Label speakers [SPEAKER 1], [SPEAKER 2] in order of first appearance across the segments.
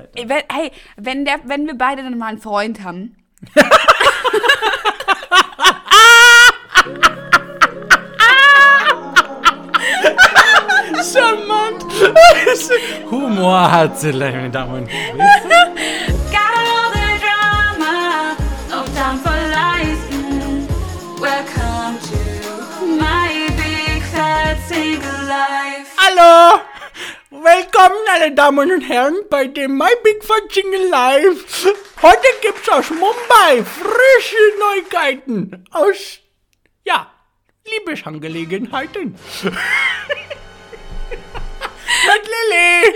[SPEAKER 1] Hochzeit.
[SPEAKER 2] Wenn, hey, wenn, der, wenn wir beide dann mal einen Freund haben.
[SPEAKER 1] Charmant! Humor hat sie, meine Damen und Herren. Hallo! Willkommen, meine Damen und Herren, bei dem My Big Fun Jingle Live. Heute gibt's aus Mumbai frische Neuigkeiten aus, ja, Liebesangelegenheiten. Mit Lilly.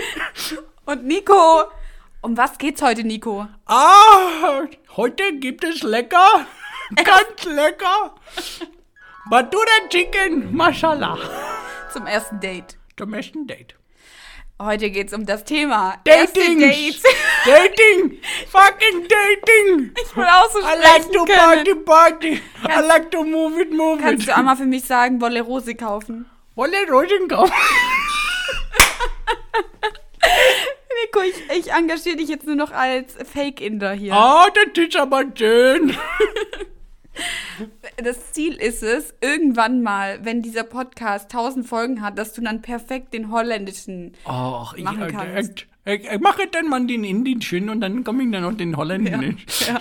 [SPEAKER 2] Und Nico, um was geht's heute, Nico?
[SPEAKER 1] Ah, heute gibt es lecker, ganz lecker. Batura Chicken Masala
[SPEAKER 2] Zum ersten Date.
[SPEAKER 1] zum ersten Date.
[SPEAKER 2] Heute geht's um das Thema
[SPEAKER 1] Dating!
[SPEAKER 2] Dates.
[SPEAKER 1] Dating! Fucking dating!
[SPEAKER 2] Ich will auch so
[SPEAKER 1] I like to
[SPEAKER 2] sprechen
[SPEAKER 1] party
[SPEAKER 2] können.
[SPEAKER 1] party! I
[SPEAKER 2] Kannst-
[SPEAKER 1] like to move it, move
[SPEAKER 2] Kannst
[SPEAKER 1] it!
[SPEAKER 2] du einmal für mich sagen, Wolle Rose kaufen?
[SPEAKER 1] Wolle Rosen kaufen?
[SPEAKER 2] Nico, ich, ich engagiere dich jetzt nur noch als Fake-Inder hier.
[SPEAKER 1] Ah, das ist aber schön!
[SPEAKER 2] Das Ziel ist es, irgendwann mal, wenn dieser Podcast 1000 Folgen hat, dass du dann perfekt den holländischen
[SPEAKER 1] Ach, ich,
[SPEAKER 2] Machen
[SPEAKER 1] äh,
[SPEAKER 2] kannst.
[SPEAKER 1] äh, äh, äh, mache dann mal den Indischen und dann komme ich dann noch den Holländischen.
[SPEAKER 2] Ja.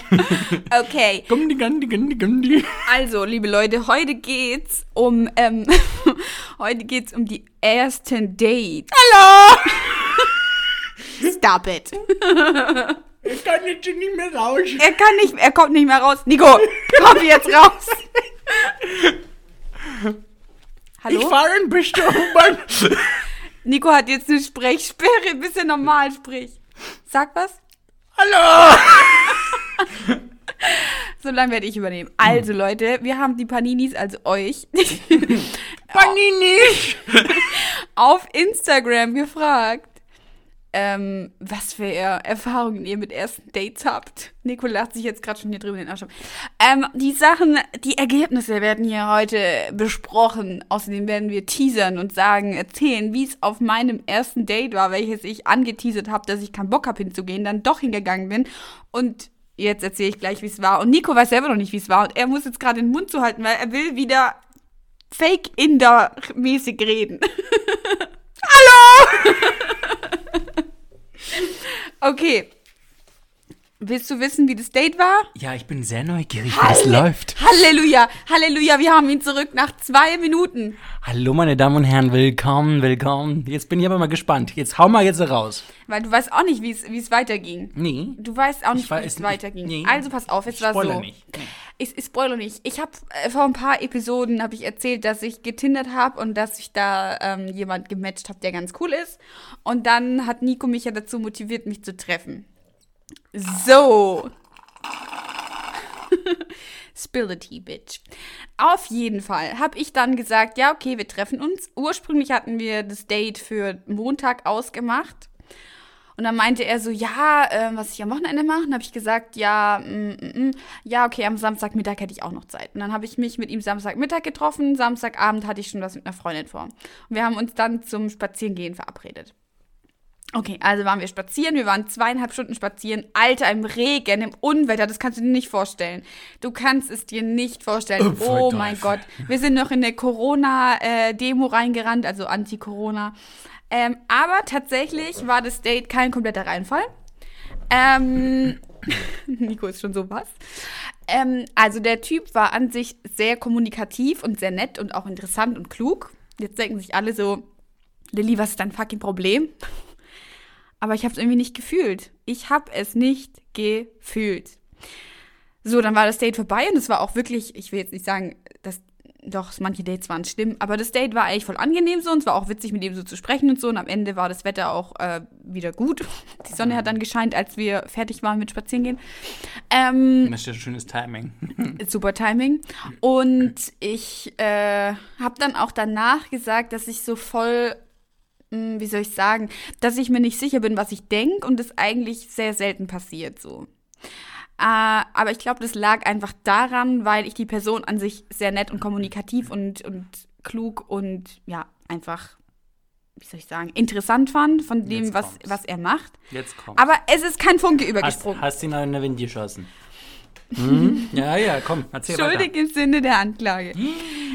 [SPEAKER 2] Okay,
[SPEAKER 1] Gandhi, Gandhi.
[SPEAKER 2] also, liebe Leute, heute geht's um, ähm, heute geht's um die ersten Dates.
[SPEAKER 1] Hallo!
[SPEAKER 2] Stop it.
[SPEAKER 1] Ich kann jetzt nicht mehr raus.
[SPEAKER 2] Er kann nicht, er kommt nicht mehr raus. Nico, komm jetzt raus.
[SPEAKER 1] Ich
[SPEAKER 2] Hallo?
[SPEAKER 1] fahre ein bisschen U-Bahn.
[SPEAKER 2] Nico hat jetzt eine Sprechsperre, bis er normal spricht. Sag was.
[SPEAKER 1] Hallo!
[SPEAKER 2] So lange werde ich übernehmen. Also Leute, wir haben die Paninis, also euch,
[SPEAKER 1] Panini!
[SPEAKER 2] auf Instagram gefragt, ähm, was für Erfahrungen ihr mit ersten Dates habt. Nico lacht sich jetzt gerade schon hier drüben in den Arsch. ab. Ähm, die Sachen, die Ergebnisse werden hier heute besprochen. Außerdem werden wir teasern und sagen, erzählen, wie es auf meinem ersten Date war, welches ich angeteasert habe, dass ich keinen Bock habe hinzugehen, dann doch hingegangen bin und Jetzt erzähle ich gleich, wie es war. Und Nico weiß selber noch nicht, wie es war. Und er muss jetzt gerade den Mund zuhalten, weil er will wieder Fake-Inder-mäßig reden. Okay. Willst du wissen, wie das Date war?
[SPEAKER 1] Ja, ich bin sehr neugierig, wie es läuft.
[SPEAKER 2] Halleluja, Halleluja, wir haben ihn zurück nach zwei Minuten.
[SPEAKER 1] Hallo, meine Damen und Herren, willkommen, willkommen. Jetzt bin ich aber mal gespannt. Jetzt hau mal jetzt raus.
[SPEAKER 2] Weil du weißt auch nicht, wie es weiterging.
[SPEAKER 1] Nee.
[SPEAKER 2] Du weißt auch nicht, wie es weiterging.
[SPEAKER 1] Nee.
[SPEAKER 2] Also pass auf, es war so.
[SPEAKER 1] nicht. Nee.
[SPEAKER 2] Ich, ich spoilere nicht. Ich habe äh, vor ein paar Episoden habe ich erzählt, dass ich getindert habe und dass ich da ähm, jemand gematcht habe, der ganz cool ist. Und dann hat Nico mich ja dazu motiviert, mich zu treffen. So. Spill the tea, bitch. Auf jeden Fall habe ich dann gesagt, ja, okay, wir treffen uns. Ursprünglich hatten wir das Date für Montag ausgemacht. Und dann meinte er so, ja, äh, was ich am Wochenende mache. Dann habe ich gesagt, ja, mm, mm, mm, ja, okay, am Samstagmittag hätte ich auch noch Zeit. Und dann habe ich mich mit ihm Samstagmittag getroffen. Samstagabend hatte ich schon was mit einer Freundin vor. Und wir haben uns dann zum Spazierengehen verabredet. Okay, also waren wir spazieren. Wir waren zweieinhalb Stunden spazieren. Alter, im Regen, im Unwetter, das kannst du dir nicht vorstellen. Du kannst es dir nicht vorstellen.
[SPEAKER 1] Oh,
[SPEAKER 2] Oh, mein. Gott. Wir sind noch in eine Corona-Demo reingerannt, also Anti-Corona. Ähm, aber tatsächlich war das Date kein kompletter Reinfall. Ähm, Nico ist schon so was. Ähm, also der Typ war an sich sehr kommunikativ und sehr nett und auch interessant und klug. Jetzt denken sich alle so, Lilly, was ist dein fucking Problem? Aber ich habe es irgendwie nicht gefühlt. Ich habe es nicht gefühlt. So, dann war das Date vorbei und es war auch wirklich, ich will jetzt nicht sagen, dass doch manche Dates waren schlimm, aber das Date war eigentlich voll angenehm so und es war auch witzig mit ihm so zu sprechen und so und am Ende war das Wetter auch äh, wieder gut. Die Sonne hat dann gescheint, als wir fertig waren mit Spazierengehen. Ähm,
[SPEAKER 1] Das ist ja schönes Timing.
[SPEAKER 2] super Timing. Und ich äh, habe dann auch danach gesagt, dass ich so voll, mh, wie soll ich sagen, dass ich mir nicht sicher bin, was ich denke und das eigentlich sehr selten passiert so. Äh, aber ich glaube, das lag einfach daran, weil ich die Person an sich sehr nett und kommunikativ und, und klug und ja, einfach wie soll ich sagen, interessant fand von dem,
[SPEAKER 1] Jetzt
[SPEAKER 2] was,
[SPEAKER 1] kommt's.
[SPEAKER 2] was er macht.
[SPEAKER 1] Jetzt kommt.
[SPEAKER 2] Aber es ist kein Funke
[SPEAKER 1] hast,
[SPEAKER 2] übergesprungen.
[SPEAKER 1] hast du ihn in den Wind geschossen? Hm? Ja, ja, komm, erzähl
[SPEAKER 2] Schuldig
[SPEAKER 1] weiter.
[SPEAKER 2] im Sinne der Anklage.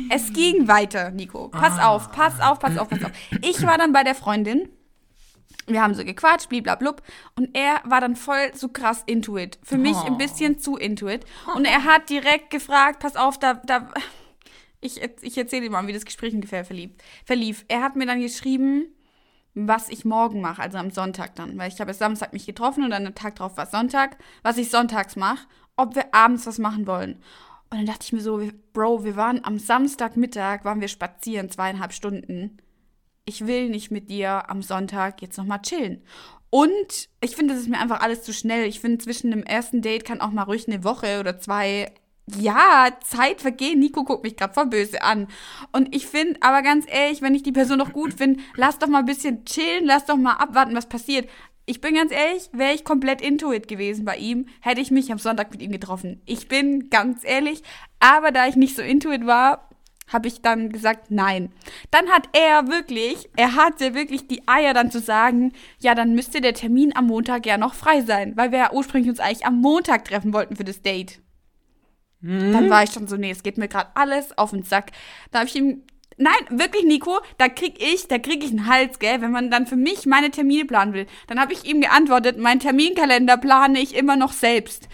[SPEAKER 2] Es ging weiter, Nico. Pass
[SPEAKER 1] Ah.
[SPEAKER 2] auf, pass auf, pass auf, pass auf. Ich war dann bei der Freundin. Wir haben so gequatscht, bliblablub. Und er war dann voll so krass into it. Für mich
[SPEAKER 1] Oh.
[SPEAKER 2] ein bisschen zu into it. Und er hat direkt gefragt, pass auf, da, da, ich, ich erzähle dir mal, wie das Gespräch ungefähr verlief. verlief. Er hat mir dann geschrieben, was ich morgen mache, also am Sonntag dann. Weil ich habe Samstag mich getroffen und dann der Tag drauf war Sonntag, was ich sonntags mache, ob wir abends was machen wollen. Und dann dachte ich mir so, Bro, wir waren am Samstagmittag, waren wir spazieren, zweieinhalb Stunden. Ich will nicht mit dir am Sonntag jetzt nochmal chillen. Und ich finde, das ist mir einfach alles zu schnell. Ich finde, zwischen dem ersten Date kann auch mal ruhig eine Woche oder zwei, ja, Zeit vergehen. Nico guckt mich gerade voll böse an. Und ich finde, aber ganz ehrlich, wenn ich die Person doch gut finde, lass doch mal ein bisschen chillen, lass doch mal abwarten, was passiert. Ich bin ganz ehrlich, wäre ich komplett into it gewesen bei ihm, hätte ich mich am Sonntag mit ihm getroffen. Ich bin ganz ehrlich, aber da ich nicht so into it war, habe ich dann gesagt, nein. Dann hat er wirklich, er hatte wirklich die Eier dann zu sagen, ja, dann müsste der Termin am Montag ja noch frei sein, weil wir ja ursprünglich uns eigentlich am Montag treffen wollten für das Date. Dann war ich schon so, nee, es geht mir gerade alles auf den Sack. Da habe ich ihm, nein, wirklich, Nico, da krieg ich, da krieg ich einen Hals, gell, wenn man dann für mich meine Termine planen will. Dann habe ich ihm geantwortet, mein Terminkalender plane ich immer noch selbst.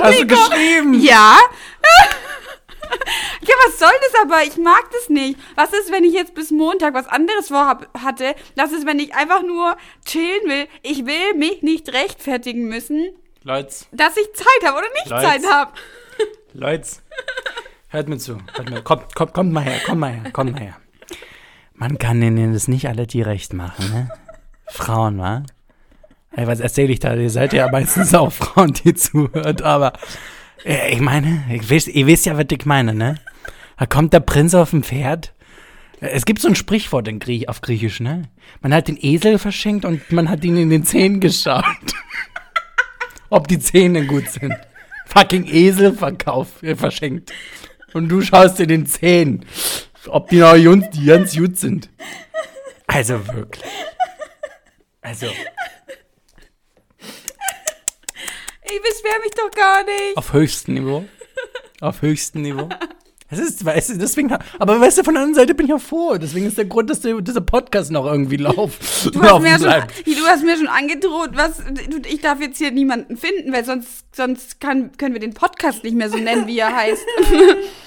[SPEAKER 3] Hast du geschrieben?
[SPEAKER 2] Ja. ja, was soll das aber? Ich mag das nicht. Was ist, wenn ich jetzt bis Montag was anderes vorhab, hatte? Was ist, wenn ich einfach nur chillen will? Ich will mich nicht rechtfertigen müssen,
[SPEAKER 1] Leute,
[SPEAKER 2] dass ich Zeit habe oder nicht
[SPEAKER 1] Leute.
[SPEAKER 2] Zeit habe.
[SPEAKER 1] Leute, hört mir zu. Hört mir, kommt, kommt, kommt mal her, kommt mal her, kommt mal her. Man kann denen das nicht alle die recht machen, ne? Frauen, wa? Ey, was erzähle ich da? Ihr seid ja meistens auch Frauen, die zuhört, aber ich meine, ich wisst, ihr wisst ja, was ich meine, ne? Da kommt der Prinz auf dem Pferd. Es gibt so ein Sprichwort in Griech, auf Griechisch, ne? Man hat den Esel verschenkt und man hat ihn in den Zähnen geschaut. Ob die Zähne gut sind. Fucking Esel verkauft, äh, verschenkt. Und du schaust dir den Zähnen, ob die noch die ganz gut sind. Also wirklich. Also,
[SPEAKER 2] Ich beschwer mich doch gar nicht.
[SPEAKER 1] auf höchstem Niveau. Auf höchstem Niveau. Es ist, weißt du, deswegen, aber weißt du, von der anderen Seite bin ich ja froh. Deswegen ist der Grund, dass der, dieser Podcast noch irgendwie lauf,
[SPEAKER 2] Du hast, mir ja
[SPEAKER 1] laufen
[SPEAKER 2] schon,
[SPEAKER 1] bleibt.
[SPEAKER 2] du hast mir schon angedroht, was, ich darf jetzt hier niemanden finden, weil sonst, sonst kann, können wir den Podcast nicht mehr so nennen, wie er heißt.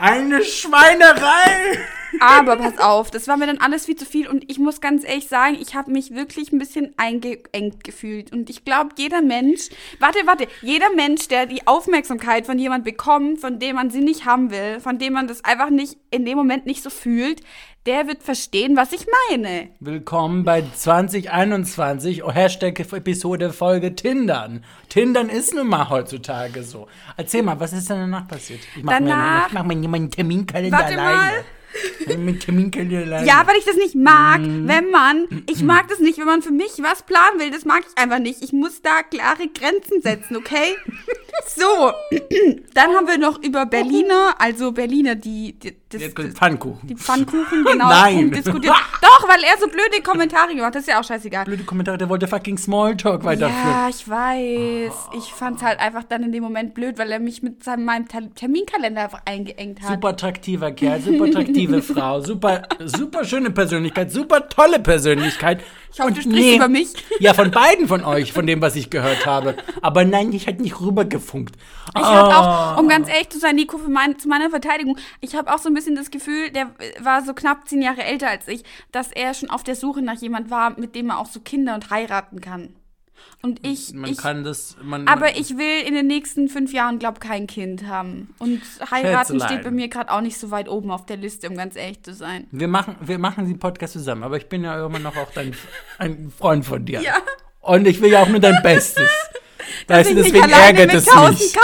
[SPEAKER 3] Eine Schweinerei!
[SPEAKER 2] Aber pass auf, das war mir dann alles viel zu viel und ich muss ganz ehrlich sagen, ich habe mich wirklich ein bisschen eingeengt gefühlt. Und ich glaube, jeder Mensch, warte, warte, jeder Mensch, der die Aufmerksamkeit von jemand bekommt, von dem man sie nicht haben will, von dem man das einfach nicht in dem Moment nicht so fühlt, der wird verstehen, was ich meine.
[SPEAKER 1] Willkommen bei 2021, oh, Hashtag Episode Folge Tindern. Tindern ist nun mal heutzutage so. Erzähl mal, was ist denn danach passiert? Ich mach,
[SPEAKER 2] Danach-
[SPEAKER 1] Mir, ich mach meinen, meinen Terminkalender
[SPEAKER 2] Warte
[SPEAKER 1] alleine.
[SPEAKER 2] mal. Ja, weil ich das nicht mag,
[SPEAKER 1] Mhm.
[SPEAKER 2] wenn man, ich mag das nicht, wenn man für mich was planen will, das mag ich einfach nicht. Ich muss da klare Grenzen setzen, okay? So, dann haben wir noch über Berliner, also Berliner, die, die das,
[SPEAKER 1] kommt Pfannkuchen.
[SPEAKER 2] die Pfannkuchen genau
[SPEAKER 1] Nein.
[SPEAKER 2] diskutiert. Doch, weil er so blöde Kommentare gemacht hat, das ist ja auch scheißegal.
[SPEAKER 1] Blöde Kommentare, der wollte fucking Smalltalk weiterführen.
[SPEAKER 2] Ja, ich weiß. Ich fand's halt einfach dann in dem Moment blöd, weil er mich mit seinem, meinem Ter- Terminkalender einfach eingeengt hat.
[SPEAKER 1] Super attraktiver Kerl, super attraktive Frau, super, super schöne Persönlichkeit, super tolle Persönlichkeit.
[SPEAKER 2] Ich hoffe,
[SPEAKER 1] Und
[SPEAKER 2] du sprichst über mich.
[SPEAKER 1] Ja, von beiden von euch, von dem, was ich gehört habe. Aber nein, ich hätte nicht rübergefunkt.
[SPEAKER 2] Ich habe
[SPEAKER 1] Ah.
[SPEAKER 2] auch, um ganz ehrlich zu sein, Nico, für mein, zu meiner Verteidigung, ich habe auch so ein bisschen das Gefühl, der war so knapp zehn Jahre älter als ich, dass er schon auf der Suche nach jemand war, mit dem er auch so Kinder und heiraten kann. Und ich,
[SPEAKER 1] Man
[SPEAKER 2] ich
[SPEAKER 1] kann das, man,
[SPEAKER 2] aber ich will in den nächsten fünf Jahren, glaub, kein Kind haben. Und heiraten steht bei mir gerade auch nicht so weit oben auf der Liste, um ganz ehrlich zu sein.
[SPEAKER 1] wir machen, wir machen den Podcast zusammen, aber ich bin ja immer noch auch dein, ein Freund von dir.
[SPEAKER 2] Ja.
[SPEAKER 1] Und ich will ja auch nur dein Bestes. Weißt du, deswegen ärgert es mich.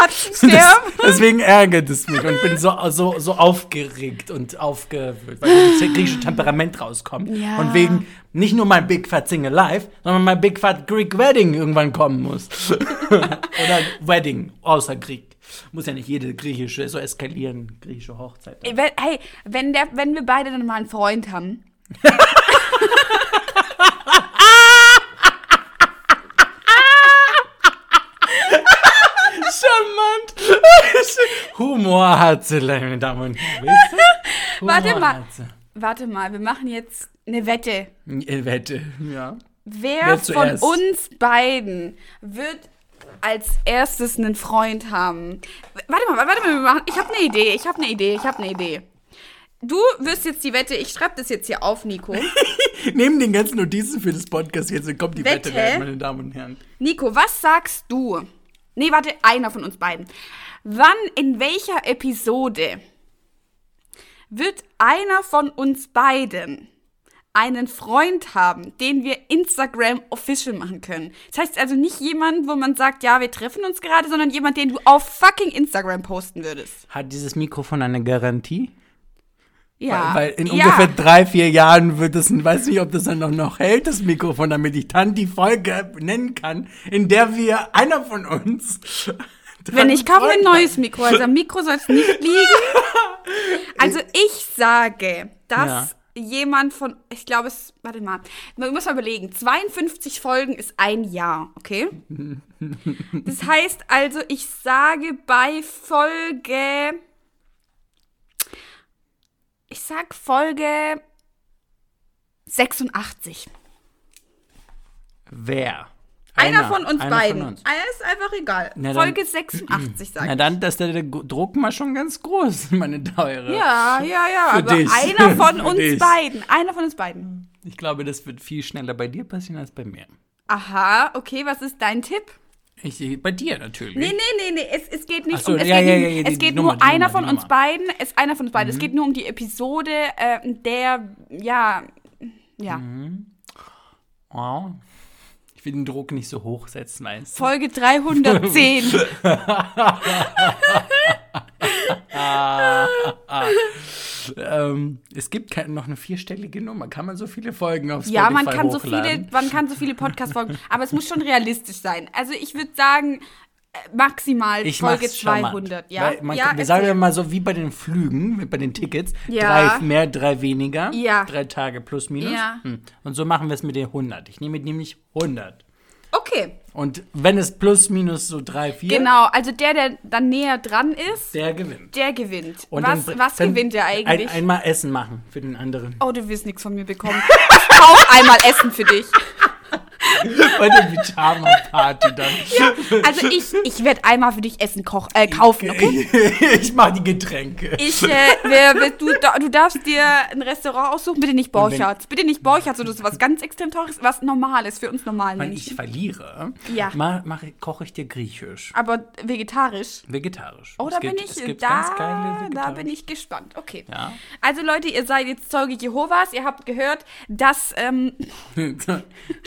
[SPEAKER 1] Das, deswegen ärgert es mich und bin so, so, so aufgeregt und aufgewühlt, weil das griechische Temperament rauskommt.
[SPEAKER 2] Ja.
[SPEAKER 1] Und wegen nicht nur mein Big Fat Single Life, sondern mein Big Fat Greek Wedding irgendwann kommen muss. Oder Wedding, außer Greek. Muss ja nicht jede griechische so eskalieren, griechische Hochzeit.
[SPEAKER 2] Hey, wenn, der, wenn wir beide dann mal einen Freund haben.
[SPEAKER 1] Humor hat sie, meine Damen und Herren.
[SPEAKER 2] Warte mal. Warte mal, wir machen jetzt eine Wette.
[SPEAKER 1] Ich Wette, ja.
[SPEAKER 2] Wer
[SPEAKER 1] Wer
[SPEAKER 2] von uns beiden wird als erstes einen Freund haben? Warte mal, warte mal, wir machen. Ich habe eine Idee, ich habe eine Idee, ich habe eine Idee. Du wirst jetzt die Wette, ich schreibe das jetzt hier auf, Nico.
[SPEAKER 1] Neben den ganzen Notizen für das Podcast jetzt kommt die Wette,
[SPEAKER 2] Wette?
[SPEAKER 1] meine Damen und Herren.
[SPEAKER 2] Nico, was sagst du? Nee, warte, einer von uns beiden. Wann, in welcher Episode wird einer von uns beiden einen Freund haben, den wir Instagram official machen können? Das heißt also nicht jemand, wo man sagt, ja, wir treffen uns gerade, sondern jemand, den du auf fucking Instagram posten würdest.
[SPEAKER 1] Hat dieses Mikrofon eine Garantie?
[SPEAKER 2] Ja.
[SPEAKER 1] Weil, weil in
[SPEAKER 2] ja.
[SPEAKER 1] ungefähr drei, vier Jahren wird es, weiß nicht, ob das dann noch, noch hält, das Mikrofon, damit ich dann die Folge nennen kann, in der wir, einer von uns.
[SPEAKER 2] Wenn ich kaufe ein neues Mikro, also am Mikro soll es nicht liegen. Also ich sage, dass
[SPEAKER 1] Ja.
[SPEAKER 2] jemand von, ich glaube es, warte mal, man muss mal überlegen, 52 Folgen ist ein Jahr, okay? Das heißt also, ich sage bei Folge, ich sag Folge 86.
[SPEAKER 1] Wer?
[SPEAKER 2] Einer, von uns
[SPEAKER 1] einer
[SPEAKER 2] beiden.
[SPEAKER 1] Von uns.
[SPEAKER 2] Ah, Ist einfach egal.
[SPEAKER 1] Na dann-
[SPEAKER 2] Folge 86 sag
[SPEAKER 1] Na
[SPEAKER 2] ich.
[SPEAKER 1] dann, dass der, der Druck mal schon ganz groß, meine teure.
[SPEAKER 2] Ja, ja, ja.
[SPEAKER 1] Für
[SPEAKER 2] aber
[SPEAKER 1] dich.
[SPEAKER 2] einer von uns
[SPEAKER 1] dich.
[SPEAKER 2] beiden. Einer von uns beiden.
[SPEAKER 1] Ich glaube, das wird viel schneller bei dir passieren als bei mir.
[SPEAKER 2] Aha, okay, was ist dein Tipp?
[SPEAKER 1] Ich, bei dir natürlich.
[SPEAKER 2] Nee, nee, nee, nee. Es, es geht nicht
[SPEAKER 1] so,
[SPEAKER 2] um. Es
[SPEAKER 1] ja,
[SPEAKER 2] geht,
[SPEAKER 1] ja, ja,
[SPEAKER 2] es geht nur
[SPEAKER 1] Nummer, die
[SPEAKER 2] einer
[SPEAKER 1] Nummer,
[SPEAKER 2] von uns
[SPEAKER 1] Nummer.
[SPEAKER 2] beiden. Es ist einer von uns beiden. Es geht nur um die Episode, äh, der, ja, ja.
[SPEAKER 1] Mhm. Wow. Will den Druck nicht so hoch setzen, weißt du?
[SPEAKER 2] Folge 310.
[SPEAKER 1] Ähm, es gibt noch eine vierstellige Nummer. Kann man so viele Folgen auf Spotify
[SPEAKER 2] ja, man kann so
[SPEAKER 1] hochladen?
[SPEAKER 2] viele, man kann so viele Podcast-Folgen, aber es muss schon realistisch sein. Also ich würde sagen, maximal
[SPEAKER 1] Ich
[SPEAKER 2] Folge
[SPEAKER 1] mach's charmant.
[SPEAKER 2] 200. Ja,
[SPEAKER 1] man,
[SPEAKER 2] ja,
[SPEAKER 1] wir sagen ja mal so wie bei den Flügen, bei den Tickets.
[SPEAKER 2] Ja.
[SPEAKER 1] Drei mehr, drei weniger.
[SPEAKER 2] Ja.
[SPEAKER 1] Drei Tage plus minus.
[SPEAKER 2] Ja.
[SPEAKER 1] Hm. Und so machen wir es mit den 100. Ich nehme nämlich 100.
[SPEAKER 2] Okay,
[SPEAKER 1] Und wenn es plus minus so drei, vier,
[SPEAKER 2] genau. Also der, der dann näher dran ist,
[SPEAKER 1] der gewinnt.
[SPEAKER 2] der gewinnt.
[SPEAKER 1] Und
[SPEAKER 2] was
[SPEAKER 1] dann-
[SPEAKER 2] was
[SPEAKER 1] dann
[SPEAKER 2] gewinnt er
[SPEAKER 1] Ein,
[SPEAKER 2] eigentlich?
[SPEAKER 1] einmal Essen machen für den anderen.
[SPEAKER 2] oh, du wirst nichts von mir bekommen. Ich kauf einmal Essen für dich.
[SPEAKER 1] Bei der Pyjama-Party dann.
[SPEAKER 2] Also ich, ich werde einmal für dich Essen koch, äh, kaufen, okay?
[SPEAKER 1] ich mache die Getränke.
[SPEAKER 2] Ich, äh, wer, du, du darfst dir ein Restaurant aussuchen, bitte nicht Borchards. Bitte nicht Borchards oder sowas ganz extrem teures, was Normales für uns normalen
[SPEAKER 1] Wenn ich verliere,
[SPEAKER 2] Ja.
[SPEAKER 1] ma, mach, koche ich dir griechisch.
[SPEAKER 2] Aber vegetarisch.
[SPEAKER 1] Vegetarisch.
[SPEAKER 2] Oh, da
[SPEAKER 1] gibt-
[SPEAKER 2] bin ich, da, da bin ich gespannt. Okay.
[SPEAKER 1] Ja.
[SPEAKER 2] Also Leute, ihr seid jetzt Zeuge Jehovas. Ihr habt gehört, dass, ähm,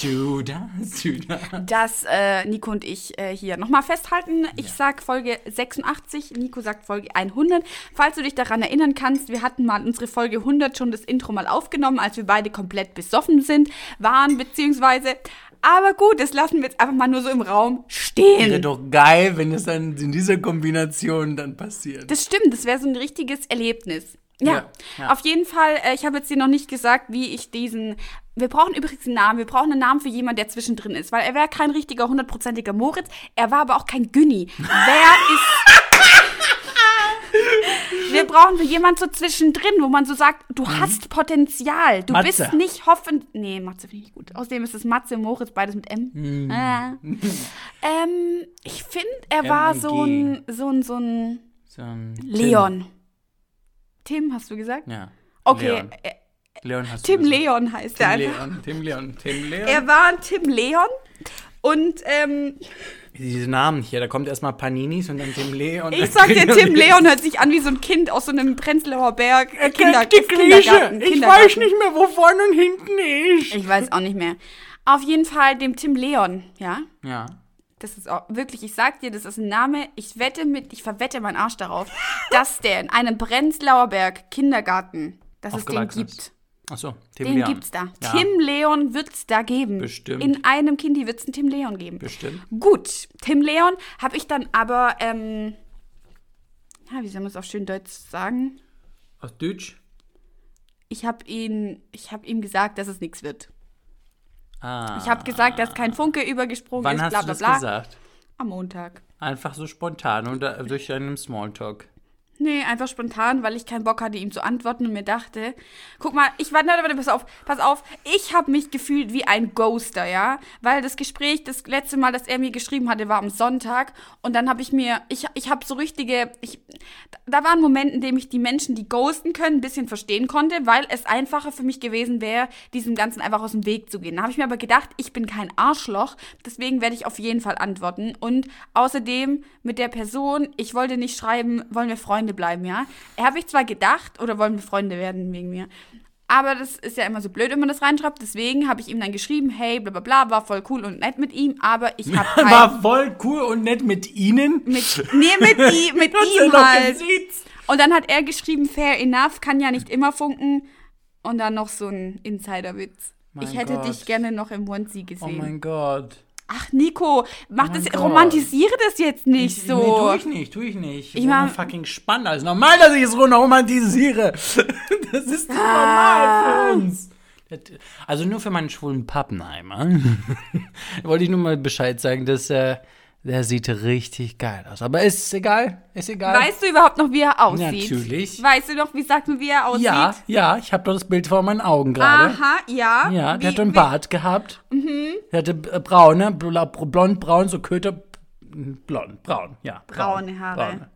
[SPEAKER 1] Judas, Judas.
[SPEAKER 2] dass äh, Nico und ich äh, hier nochmal festhalten. Ich sag Folge 86, Nico sagt Folge 100. Falls du dich daran erinnern kannst, wir hatten mal unsere Folge 100 schon das Intro mal aufgenommen, als wir beide komplett besoffen sind, waren, beziehungsweise. Aber gut, das lassen wir jetzt einfach mal nur so im Raum
[SPEAKER 1] Wäre
[SPEAKER 2] stehen.
[SPEAKER 1] doch geil, wenn es dann in dieser Kombination dann passiert.
[SPEAKER 2] Das stimmt, das wäre so ein richtiges Erlebnis. Ja,
[SPEAKER 1] Ja, ja.
[SPEAKER 2] auf jeden Fall. Äh, ich habe jetzt dir noch nicht gesagt, wie ich diesen. Wir brauchen übrigens einen Namen. Wir brauchen einen Namen für jemanden, der zwischendrin ist, weil er wäre kein richtiger hundertprozentiger Moritz. Er war aber auch kein Günni. Wer ist. Wir brauchen für jemanden so zwischendrin, wo man so sagt, du hast Potenzial. Du
[SPEAKER 1] Matze.
[SPEAKER 2] bist nicht hoffen. Nee, Matze finde ich gut. Außerdem ist es Matze, Moritz, beides mit M. Ah. ähm, ich finde, er war
[SPEAKER 1] und
[SPEAKER 2] so ein, so ein, so ein
[SPEAKER 1] So ein
[SPEAKER 2] Leon. Tim, hast du gesagt?
[SPEAKER 1] Tim. Ja.
[SPEAKER 2] Okay,
[SPEAKER 1] Leon,
[SPEAKER 2] äh,
[SPEAKER 1] Leon hast du
[SPEAKER 2] Tim
[SPEAKER 1] gesagt.
[SPEAKER 2] Leon heißt
[SPEAKER 1] Tim
[SPEAKER 2] er einfach.
[SPEAKER 1] Leon. Tim Leon. Tim Leon.
[SPEAKER 2] Er war ein Tim Leon und ähm,
[SPEAKER 1] Diese Namen hier, da kommt erstmal Paninis und dann Tim Leon.
[SPEAKER 2] ich sag dir, Tim Leon hört sich an wie so ein Kind aus so einem Prenzlauer Berg äh, Kinder,
[SPEAKER 3] die.
[SPEAKER 2] Kindergarten.
[SPEAKER 3] Ich weiß nicht mehr, wo vorne und hinten ist.
[SPEAKER 2] Ich weiß auch nicht mehr. Auf jeden Fall dem Tim Leon, ja.
[SPEAKER 1] Ja.
[SPEAKER 2] Das ist auch wirklich, ich sag dir, das ist ein Name, ich wette mit, ich verwette meinen Arsch darauf, dass der in einem Prenzlauer Berg Kindergarten, dass es den gibt.
[SPEAKER 1] ist. Achso, Tim
[SPEAKER 2] Den
[SPEAKER 1] Leon.
[SPEAKER 2] gibt's da.
[SPEAKER 1] Ja.
[SPEAKER 2] Tim Leon wird's da geben.
[SPEAKER 1] Bestimmt.
[SPEAKER 2] In einem Kindi wird's einen Tim Leon geben.
[SPEAKER 1] Bestimmt.
[SPEAKER 2] Gut, Tim Leon habe ich dann aber, ähm, ja, wie soll man es auf schön Deutsch sagen?
[SPEAKER 1] Aus Deutsch?
[SPEAKER 2] Ich habe ihn, ich habe ihm gesagt, dass es nichts wird.
[SPEAKER 1] Ah.
[SPEAKER 2] Ich habe gesagt, dass kein Funke übergesprungen
[SPEAKER 1] Wann
[SPEAKER 2] ist,
[SPEAKER 1] hast
[SPEAKER 2] bla
[SPEAKER 1] du
[SPEAKER 2] bla
[SPEAKER 1] das
[SPEAKER 2] bla.
[SPEAKER 1] gesagt?
[SPEAKER 2] Am Montag.
[SPEAKER 1] Einfach so spontan oder durch einen Smalltalk.
[SPEAKER 2] Nee, einfach spontan, weil ich keinen Bock hatte, ihm zu antworten und mir dachte, guck mal, ich war, warte, warte, pass auf, pass auf, ich habe mich gefühlt wie ein Ghoster, ja, weil das Gespräch, das letzte Mal, das er mir geschrieben hatte, war am Sonntag. Und dann habe ich mir, ich, ich habe so richtige, ich, da war ein Moment, in dem ich die Menschen, die ghosten können, ein bisschen verstehen konnte, weil es einfacher für mich gewesen wäre, diesem Ganzen einfach aus dem Weg zu gehen. Da habe ich mir aber gedacht, ich bin kein Arschloch, deswegen werde ich auf jeden Fall antworten. Und außerdem mit der Person, ich wollte nicht schreiben, wollen wir Freunde bleiben, ja. Habe ich zwar gedacht, oder wollen wir Freunde werden wegen mir. Aber das ist ja immer so blöd, wenn man das reinschreibt. Deswegen habe ich ihm dann geschrieben, hey, bla bla bla, war voll cool und nett mit ihm, aber ich habe kein...
[SPEAKER 1] War voll cool und nett mit Ihnen.
[SPEAKER 2] mit, nee, mit, i, mit ihm halt. Und dann hat er geschrieben, fair enough, kann ja nicht immer funken. Und dann noch so ein Insiderwitz. Ich hätte
[SPEAKER 1] Gott.
[SPEAKER 2] dich gerne noch im Onesie
[SPEAKER 1] Oh
[SPEAKER 2] gesehen.
[SPEAKER 1] mein Gott.
[SPEAKER 2] Ach, Nico, mach
[SPEAKER 1] Oh
[SPEAKER 2] das,
[SPEAKER 1] Gott.
[SPEAKER 2] romantisiere das jetzt nicht so.
[SPEAKER 1] Nee, tu ich nicht, tu ich nicht.
[SPEAKER 2] Ich mach
[SPEAKER 1] fucking spannend. Also normal, dass ich es romantisiere. Das ist doch normal für uns. Das- Also nur für meinen schwulen Pappenheimer. Wollte ich nur mal Bescheid sagen, dass äh, der sieht richtig geil aus. Aber ist egal, ist egal.
[SPEAKER 2] Weißt du überhaupt noch, wie er aussieht?
[SPEAKER 1] Natürlich.
[SPEAKER 2] Weißt du noch, wie sagt man, wie er aussieht?
[SPEAKER 1] ja, ja, ich habe doch das Bild vor meinen Augen gerade.
[SPEAKER 2] Aha, ja.
[SPEAKER 1] Ja,
[SPEAKER 2] wie,
[SPEAKER 1] der hatte einen
[SPEAKER 2] wie-
[SPEAKER 1] Bart gehabt. Der hatte äh, braune, blond, braun, so Köter. Blond, braun, ja. braun,
[SPEAKER 2] Braune Haare.
[SPEAKER 1] braune.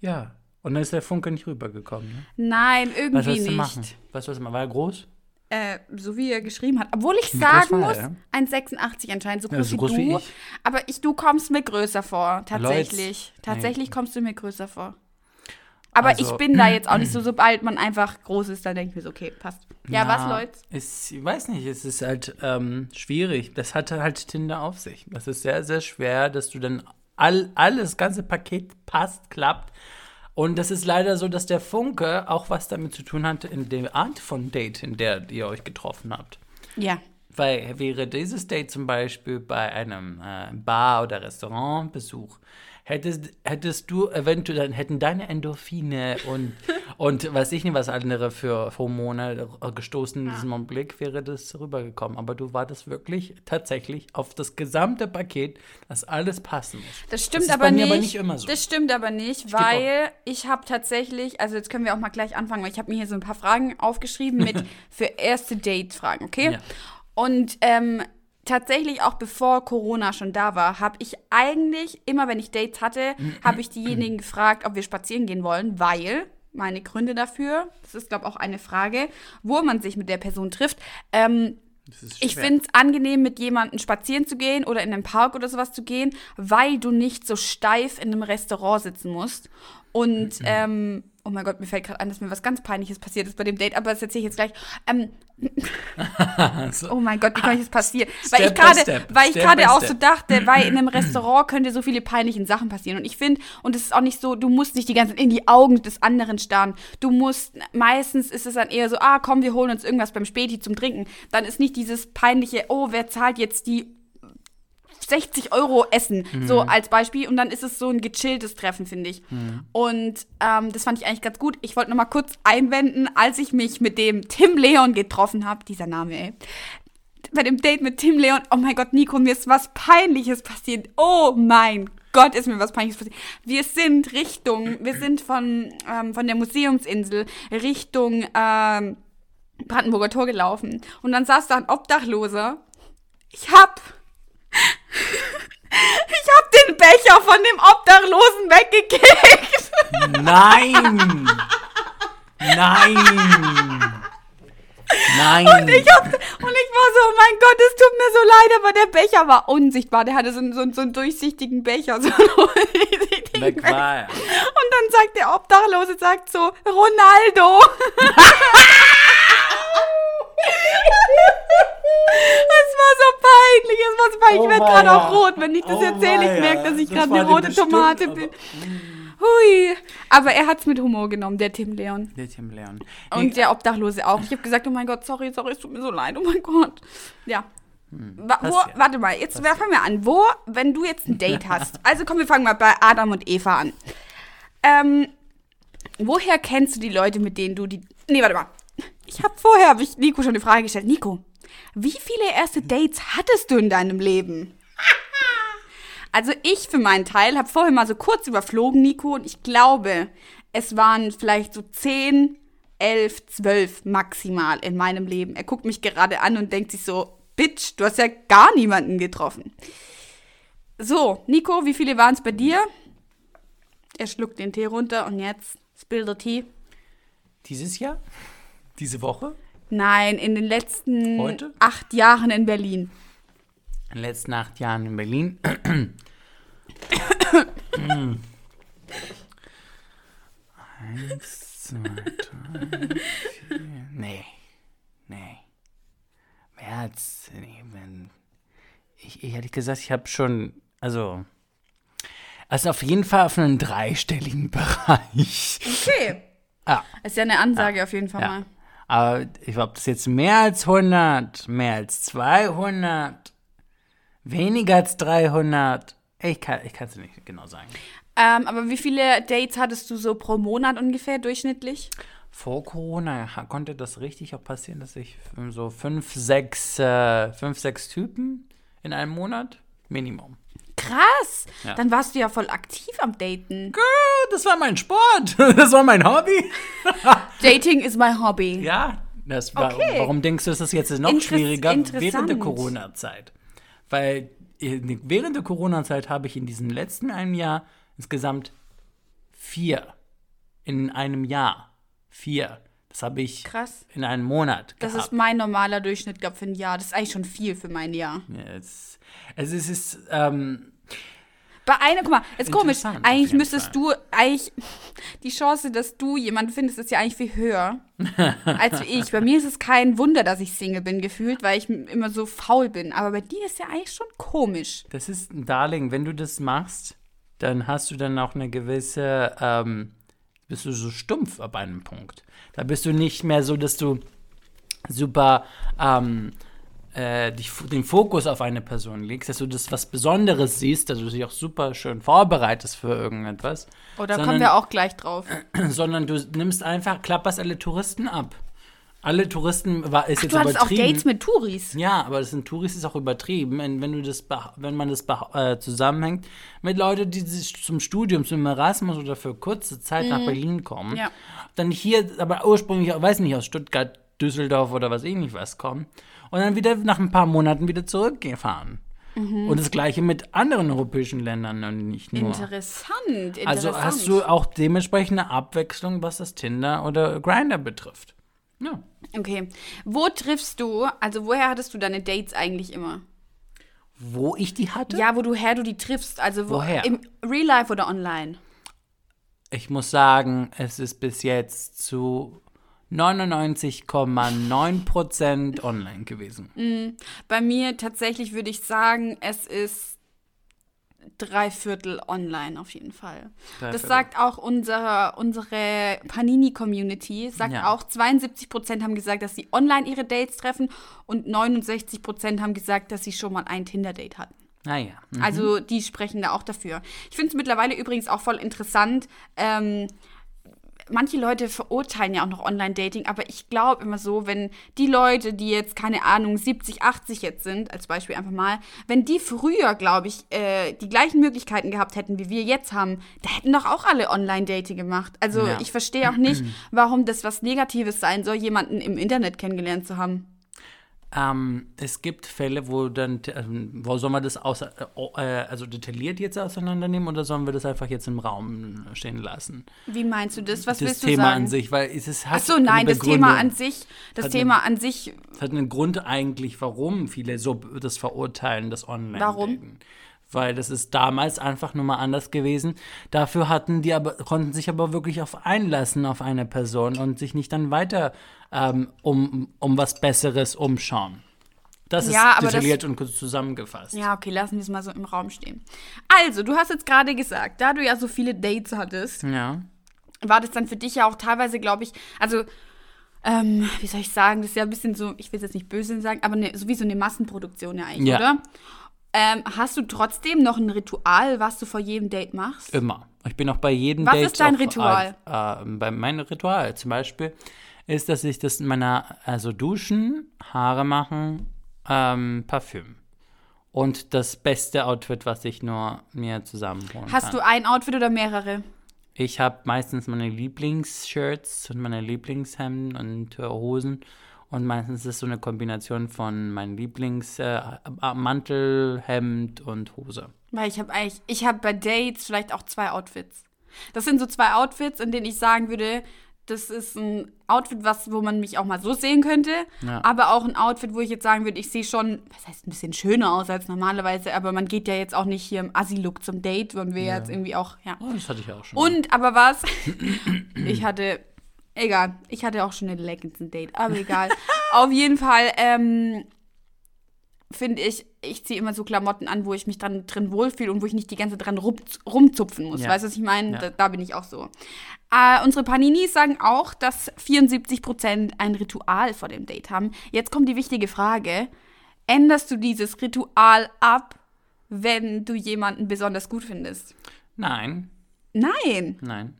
[SPEAKER 1] Ja. Und dann ist der Funke nicht rübergekommen. Ne?
[SPEAKER 2] Nein,
[SPEAKER 1] Was
[SPEAKER 2] irgendwie
[SPEAKER 1] willst du
[SPEAKER 2] nicht.
[SPEAKER 1] machen? Was willst du machen? War er groß?
[SPEAKER 2] Äh, so wie er geschrieben hat. Obwohl ich
[SPEAKER 1] Wie
[SPEAKER 2] sagen muss,
[SPEAKER 1] er?
[SPEAKER 2] 1,86 anscheinend, so groß,
[SPEAKER 1] Ja, so
[SPEAKER 2] wie
[SPEAKER 1] groß
[SPEAKER 2] du.
[SPEAKER 1] wie ich.
[SPEAKER 2] Aber ich, du kommst mir größer vor, tatsächlich.
[SPEAKER 1] Leute,
[SPEAKER 2] Tatsächlich kommst du mir größer vor. Aber
[SPEAKER 1] Also-
[SPEAKER 2] ich bin da jetzt auch nicht so, sobald man einfach groß ist, dann denke ich mir so, okay, passt. Ja, was, Leute?
[SPEAKER 1] Ist, ich weiß nicht, es ist halt ähm, schwierig. Das hatte halt Tinder auf sich. Das ist sehr, sehr schwer, dass du dann all, alles, das ganze Paket passt, klappt. Und das ist leider so, dass der Funke auch was damit zu tun hatte in der Art von Date, in der ihr euch getroffen habt.
[SPEAKER 2] Ja.
[SPEAKER 1] Weil wäre dieses Date zum Beispiel bei einem äh, Bar- oder Restaurantbesuch, hättest, hättest du eventuell, dann hätten deine Endorphine und, und weiß ich nicht, was andere für Hormone gestoßen in diesem Augenblick, wäre das rübergekommen. Aber du wartest wirklich tatsächlich auf das gesamte Paket, dass alles passen muss.
[SPEAKER 2] Das stimmt
[SPEAKER 1] ist
[SPEAKER 2] aber,
[SPEAKER 1] bei mir
[SPEAKER 2] nicht.
[SPEAKER 1] aber nicht immer so.
[SPEAKER 2] Das stimmt aber nicht,
[SPEAKER 1] auf.
[SPEAKER 2] weil ich habe tatsächlich, also jetzt können wir auch mal gleich anfangen, weil ich habe mir hier so ein paar Fragen aufgeschrieben mit für erste Date-Fragen, okay?
[SPEAKER 1] Ja.
[SPEAKER 2] Und ähm, tatsächlich auch bevor Corona schon da war, habe ich eigentlich immer, wenn ich Dates hatte, habe ich diejenigen gefragt, ob wir spazieren gehen wollen, weil meine Gründe dafür, das ist glaube auch eine Frage, wo man sich mit der Person trifft. Ähm, ich finde es angenehm, mit jemandem spazieren zu gehen oder in einen Park oder sowas zu gehen, weil du nicht so steif in einem Restaurant sitzen musst. Und,
[SPEAKER 1] Mhm.
[SPEAKER 2] ähm, oh mein Gott, mir fällt gerade ein, dass mir was ganz Peinliches passiert ist bei dem Date, aber das erzähle ich jetzt gleich. Ähm,
[SPEAKER 1] So.
[SPEAKER 2] oh mein Gott, wie kann ich das passieren?
[SPEAKER 1] Step
[SPEAKER 2] weil ich gerade, weil ich gerade auch so dachte, weil in einem Restaurant könnte so viele peinliche Sachen passieren. Und ich finde, und es ist auch nicht so, du musst nicht die ganze Zeit in die Augen des anderen starren. Du musst, meistens ist es dann eher so, ah, komm, wir holen uns irgendwas beim Späti zum Trinken. Dann ist nicht dieses peinliche, oh, wer zahlt jetzt die 60 Euro Essen, so als Beispiel. Und dann ist es so ein gechilltes Treffen, finde ich. Und ähm, das fand ich eigentlich ganz gut. Ich wollte noch mal kurz einwenden, als ich mich mit dem Tim Leon getroffen habe, dieser Name, ey. Bei dem Date mit Tim Leon, oh mein Gott, Nico, mir ist was Peinliches passiert. Oh mein Gott, ist mir was Peinliches passiert. Wir sind Richtung, wir sind von, ähm, von der Museumsinsel Richtung ähm, Brandenburger Tor gelaufen. Und dann saß da ein Obdachloser. Ich hab ich hab den Becher von dem Obdachlosen weggekickt.
[SPEAKER 1] Nein! Nein! Nein!
[SPEAKER 2] Und ich, hab, und ich war so, oh mein Gott, es tut mir so leid, aber der Becher war unsichtbar. Der hatte so, einen- so, so einen durchsichtigen Becher. So einen durchsichtigen Becher.
[SPEAKER 1] er.
[SPEAKER 2] Und dann sagt der Obdachlose, sagt so, Ronaldo. Es war so peinlich, es war so peinlich. ich
[SPEAKER 1] Oh
[SPEAKER 2] werde gerade auch rot, wenn ich das
[SPEAKER 1] Oh
[SPEAKER 2] erzähle. Ich merke, dass ich gerade eine rote
[SPEAKER 1] bestimmt,
[SPEAKER 2] Tomate
[SPEAKER 1] aber-
[SPEAKER 2] bin. Hui. Aber er hat es mit Humor genommen, der Tim Leon.
[SPEAKER 1] Der Tim Leon.
[SPEAKER 2] Und der Obdachlose auch. Ich habe gesagt, oh mein Gott, sorry, sorry, es tut mir so leid, oh mein Gott. Ja. Wa wo, warte mal, jetzt fangen wir an. Wo, wenn du jetzt ein Date hast, also komm, wir fangen mal bei Adam und Eva an. Ähm, woher kennst du die Leute, mit denen du die. Nee, warte mal. Ich habe vorher, habe ich Nico schon eine Frage gestellt. Nico, wie viele erste Dates hattest du in deinem Leben? Also ich für meinen Teil habe vorher mal so kurz überflogen, Nico, und ich glaube, es waren vielleicht so 10, 11, 12 maximal in meinem Leben. Er guckt mich gerade an und denkt sich so, Bitch, du hast ja gar niemanden getroffen. So, Nico, wie viele waren es bei dir? Er schluckt den Tee runter und jetzt spill the tea.
[SPEAKER 1] Dieses Jahr? Diese Woche?
[SPEAKER 2] Nein, in den letzten
[SPEAKER 1] Heute?
[SPEAKER 2] acht Jahren in Berlin.
[SPEAKER 1] In den letzten acht Jahren in Berlin. Eins, zwei, drei, vier. Nee. Nee. März. Nee, wenn. Ich, ich ehrlich gesagt, ich habe schon. Also. Also auf jeden Fall auf einen dreistelligen Bereich.
[SPEAKER 2] Okay.
[SPEAKER 1] Ja.
[SPEAKER 2] Ist ja eine Ansage auf jeden Fall
[SPEAKER 1] Ja.
[SPEAKER 2] mal.
[SPEAKER 1] Aber ich ob das jetzt mehr als 100, mehr als 200, weniger als 300, ich kann ich es nicht genau sagen.
[SPEAKER 2] Ähm, aber wie viele Dates hattest du so pro Monat ungefähr durchschnittlich?
[SPEAKER 1] Vor Corona konnte das richtig auch passieren, dass ich so fünf, sechs, äh, fünf, sechs Typen in einem Monat Minimum.
[SPEAKER 2] Krass.
[SPEAKER 1] Ja.
[SPEAKER 2] Dann warst du ja voll aktiv am Daten.
[SPEAKER 1] Girl, das war mein Sport, das war mein Hobby.
[SPEAKER 2] Dating is my hobby.
[SPEAKER 1] Ja, das war,
[SPEAKER 2] Okay.
[SPEAKER 1] warum denkst du, ist das jetzt noch
[SPEAKER 2] Interess-
[SPEAKER 1] schwieriger während der. Corona-Zeit? Weil in- während der Corona-Zeit habe ich in diesem letzten einem Jahr insgesamt vier. In einem Jahr. Vier. Das habe ich
[SPEAKER 2] Krass.
[SPEAKER 1] in einem Monat
[SPEAKER 2] Das
[SPEAKER 1] gehabt.
[SPEAKER 2] ist mein normaler Durchschnitt, glaube für ein Jahr. Das ist eigentlich schon viel für mein Jahr.
[SPEAKER 1] Ja, es, es ist, es ist ähm,
[SPEAKER 2] Bei einer, guck mal, ist komisch. Eigentlich müsstest du, eigentlich, die Chance, dass du jemanden findest, ist ja eigentlich viel höher als ich. Bei mir ist es kein Wunder, dass ich Single bin, gefühlt, weil ich immer so faul bin. Aber bei dir ist ja eigentlich schon komisch.
[SPEAKER 1] Das ist ein Darling, wenn du das machst, dann hast du dann auch eine gewisse, ähm, bist du so stumpf ab einem Punkt. Da bist du nicht mehr so, dass du super ähm, äh, dich, den Fokus auf eine Person legst, dass du das was Besonderes siehst, dass du dich auch super schön vorbereitest für irgendetwas.
[SPEAKER 2] Oder
[SPEAKER 1] sondern,
[SPEAKER 2] kommen wir auch gleich drauf.
[SPEAKER 1] Sondern du nimmst einfach, klapperst alle Touristen ab. Alle Touristen war, ist
[SPEAKER 2] Ach,
[SPEAKER 1] jetzt
[SPEAKER 2] du hattest auch
[SPEAKER 1] übertrieben.
[SPEAKER 2] Dates mit Touris.
[SPEAKER 1] Ja, aber das sind Touris ist auch übertrieben, wenn, wenn du das wenn man das äh, zusammenhängt mit Leuten, die sich zum Studium, zum Erasmus oder für kurze Zeit nach Berlin kommen,
[SPEAKER 2] Mhm. Ja.
[SPEAKER 1] dann hier, aber ursprünglich, weiß nicht, aus Stuttgart, Düsseldorf oder was ich nicht was kommen und dann wieder nach ein paar Monaten wieder zurückgefahren.
[SPEAKER 2] Mhm.
[SPEAKER 1] Und das gleiche mit anderen europäischen Ländern und nicht nur.
[SPEAKER 2] Interessant, interessant.
[SPEAKER 1] Also hast du auch dementsprechend eine Abwechslung, was das Tinder oder Grinder betrifft. Ja.
[SPEAKER 2] Okay. Wo triffst du, also woher hattest du deine Dates eigentlich immer?
[SPEAKER 1] Wo ich die hatte?
[SPEAKER 2] Ja, wo du her du die triffst. Also wo,
[SPEAKER 1] Woher?
[SPEAKER 2] Im Real Life oder online?
[SPEAKER 1] Ich muss sagen, es ist bis jetzt zu 99,9% online gewesen.
[SPEAKER 2] Bei mir tatsächlich würde ich sagen, es ist drei Viertel online auf jeden Fall.
[SPEAKER 1] Drei
[SPEAKER 2] das
[SPEAKER 1] Viertel.
[SPEAKER 2] sagt auch unsere, unsere Panini-Community, sagt
[SPEAKER 1] Ja.
[SPEAKER 2] auch, 72% haben gesagt, dass sie online ihre Dates treffen und 69% haben gesagt, dass sie schon mal ein Tinder-Date hatten.
[SPEAKER 1] Naja. hm.
[SPEAKER 2] Also die sprechen da auch dafür. Ich finde es mittlerweile übrigens auch voll interessant. Ähm, manche Leute verurteilen ja auch noch Online-Dating, aber ich glaube immer so, wenn die Leute, die jetzt, keine Ahnung, 70, 80 jetzt sind, als Beispiel einfach mal, wenn die früher, glaube ich, äh, die gleichen Möglichkeiten gehabt hätten, wie wir jetzt haben, da hätten doch auch alle Online-Dating gemacht. Also
[SPEAKER 1] Ja.
[SPEAKER 2] ich verstehe auch nicht, warum das was Negatives sein soll, jemanden im Internet kennengelernt zu haben.
[SPEAKER 1] Ähm, es gibt Fälle, wo dann, ähm, wo sollen wir das außer, äh, also detailliert jetzt auseinandernehmen oder sollen wir das einfach jetzt im Raum stehen lassen?
[SPEAKER 2] Wie meinst du das? Was
[SPEAKER 1] das
[SPEAKER 2] willst du
[SPEAKER 1] Thema
[SPEAKER 2] sagen?
[SPEAKER 1] an sich, weil es ist
[SPEAKER 2] Ach so, nein, das Thema an sich, das Thema an sich,
[SPEAKER 1] Es hat einen Grund eigentlich, warum viele so das verurteilen, das online
[SPEAKER 2] Warum?
[SPEAKER 1] Weil das ist damals einfach nur mal anders gewesen. Dafür hatten die aber, konnten sich aber wirklich auf einlassen auf eine Person und sich nicht dann weiter ähm, um, um was Besseres umschauen. Das
[SPEAKER 2] Ja,
[SPEAKER 1] ist
[SPEAKER 2] aber das-
[SPEAKER 1] detailliert und kurz zusammengefasst.
[SPEAKER 2] Ja, okay, lassen wir es mal so im Raum stehen. Also, du hast jetzt gerade gesagt, da du ja so viele Dates hattest,
[SPEAKER 1] Ja.
[SPEAKER 2] war das dann für dich ja auch teilweise, glaube ich, also, ähm, wie soll ich sagen, das ist ja ein bisschen so, ich will es jetzt nicht böse sagen, aber ne, so wie so eine Massenproduktion ja eigentlich,
[SPEAKER 1] Ja.
[SPEAKER 2] oder? Ähm, hast du trotzdem noch ein Ritual, was du vor jedem Date machst?
[SPEAKER 1] Immer. Ich bin auch bei jedem
[SPEAKER 2] Was
[SPEAKER 1] Date.
[SPEAKER 2] ist dein Ritual?
[SPEAKER 1] Äh, äh, bei meinem Ritual zum Beispiel ist, dass ich das in meiner, also duschen, Haare machen, ähm, Parfüm. und das beste Outfit, was ich nur mir zusammenholen
[SPEAKER 2] Hast
[SPEAKER 1] kann.
[SPEAKER 2] du ein Outfit oder mehrere?
[SPEAKER 1] Ich habe meistens meine Lieblingsshirts und meine Lieblingshemden und äh, Hosen. Und meistens ist es so eine Kombination von meinem Lieblingsmantel, Hemd und Hose.
[SPEAKER 2] Weil ich habe eigentlich, ich habe bei Dates vielleicht auch zwei Outfits. Das sind so zwei Outfits, in denen ich sagen würde, das ist ein Outfit, was, wo man mich auch mal so sehen könnte,
[SPEAKER 1] Ja.
[SPEAKER 2] aber auch ein Outfit, wo ich jetzt sagen würde, ich sehe schon, was heißt ein bisschen schöner aus als normalerweise, aber man geht ja jetzt auch nicht hier im Assi-Look zum Date, und wir
[SPEAKER 1] Ja.
[SPEAKER 2] jetzt irgendwie auch, ja.
[SPEAKER 1] Oh, das hatte ich auch schon.
[SPEAKER 2] Und, aber was? ich hatte, egal, ich hatte auch schon eine Leggings ein Date, aber egal. Auf jeden Fall, ähm, finde ich, ich ziehe immer so Klamotten an, wo ich mich dran drin wohlfühle und wo ich nicht die ganze Zeit dran rum, rumzupfen muss.
[SPEAKER 1] Ja.
[SPEAKER 2] Weißt du, was ich meine?
[SPEAKER 1] Ja.
[SPEAKER 2] Da, da bin ich auch so. Äh, unsere Paninis sagen auch, dass 74% ein Ritual vor dem Date haben. Jetzt kommt die wichtige Frage. Änderst du dieses Ritual ab, wenn du jemanden besonders gut findest?
[SPEAKER 1] Nein,
[SPEAKER 2] Nein.
[SPEAKER 1] nein.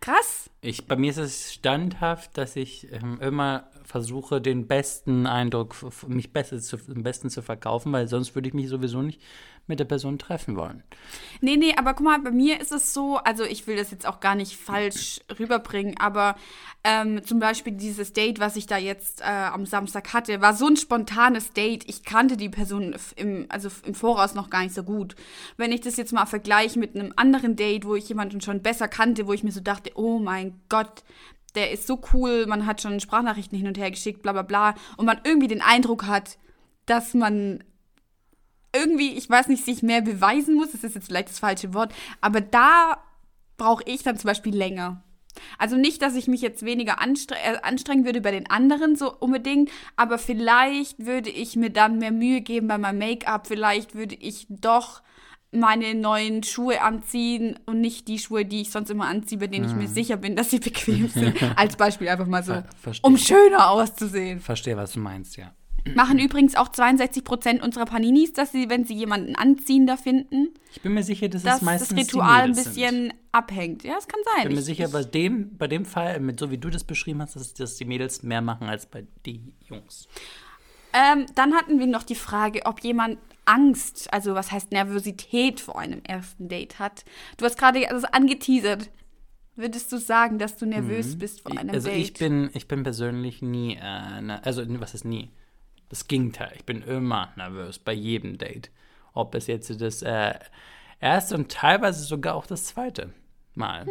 [SPEAKER 2] Krass.
[SPEAKER 1] Ich, bei mir ist es standhaft, dass ich ähm, immer versuche, den besten Eindruck, mich besser zu, am besten zu verkaufen, weil sonst würde ich mich sowieso nicht mit der Person treffen wollen.
[SPEAKER 2] Nee, nee, aber guck mal, bei mir ist es so, also ich will das jetzt auch gar nicht falsch rüberbringen, aber ähm, zum Beispiel dieses Date, was ich da jetzt äh, am Samstag hatte, war so ein spontanes Date. Ich kannte die Person im, also im Voraus noch gar nicht so gut. Wenn ich das jetzt mal vergleiche mit einem anderen Date, wo ich jemanden schon besser kannte, wo ich mir so dachte, oh mein Gott, der ist so cool, man hat schon Sprachnachrichten hin und her geschickt, bla bla bla, und man irgendwie den Eindruck hat, dass man irgendwie, ich weiß nicht, sich mehr beweisen muss, das ist jetzt vielleicht das falsche Wort, aber da brauche ich dann zum Beispiel länger. Also nicht, dass ich mich jetzt weniger anstre äh, anstrengen würde bei den anderen so unbedingt, aber vielleicht würde ich mir dann mehr Mühe geben bei meinem Make-up, vielleicht würde ich doch meine neuen Schuhe anziehen und nicht die Schuhe, die ich sonst immer anziehe, bei denen ich mir sicher bin, dass sie bequem sind. Als Beispiel einfach mal so,
[SPEAKER 1] Ver- verstehe.
[SPEAKER 2] um schöner auszusehen.
[SPEAKER 1] Verstehe, was du meinst, ja.
[SPEAKER 2] Machen übrigens auch 62% unserer Paninis, dass sie, wenn sie jemanden anziehender finden,
[SPEAKER 1] Ich bin mir sicher, dass
[SPEAKER 2] dass
[SPEAKER 1] es meistens
[SPEAKER 2] das Ritual ein bisschen
[SPEAKER 1] Sind.
[SPEAKER 2] abhängt. Ja, das kann
[SPEAKER 1] Ich
[SPEAKER 2] sein.
[SPEAKER 1] bin mir
[SPEAKER 2] Ich-
[SPEAKER 1] sicher,
[SPEAKER 2] ich,
[SPEAKER 1] bei dem, bei dem Fall, mit so wie du das beschrieben hast, dass, dass die Mädels mehr machen als bei die Jungs.
[SPEAKER 2] ähm, dann hatten wir noch die Frage, ob jemand Angst, also was heißt Nervosität vor einem ersten Date hat. Du hast gerade also angeteasert. Würdest du sagen, dass du nervös bist vor einem
[SPEAKER 1] also
[SPEAKER 2] Date?
[SPEAKER 1] ich bin, ich bin persönlich nie, äh, ne, also was ist nie? Das Gegenteil. Ich bin immer nervös bei jedem Date. Ob es jetzt das äh, erste und teilweise sogar auch das zweite Mal.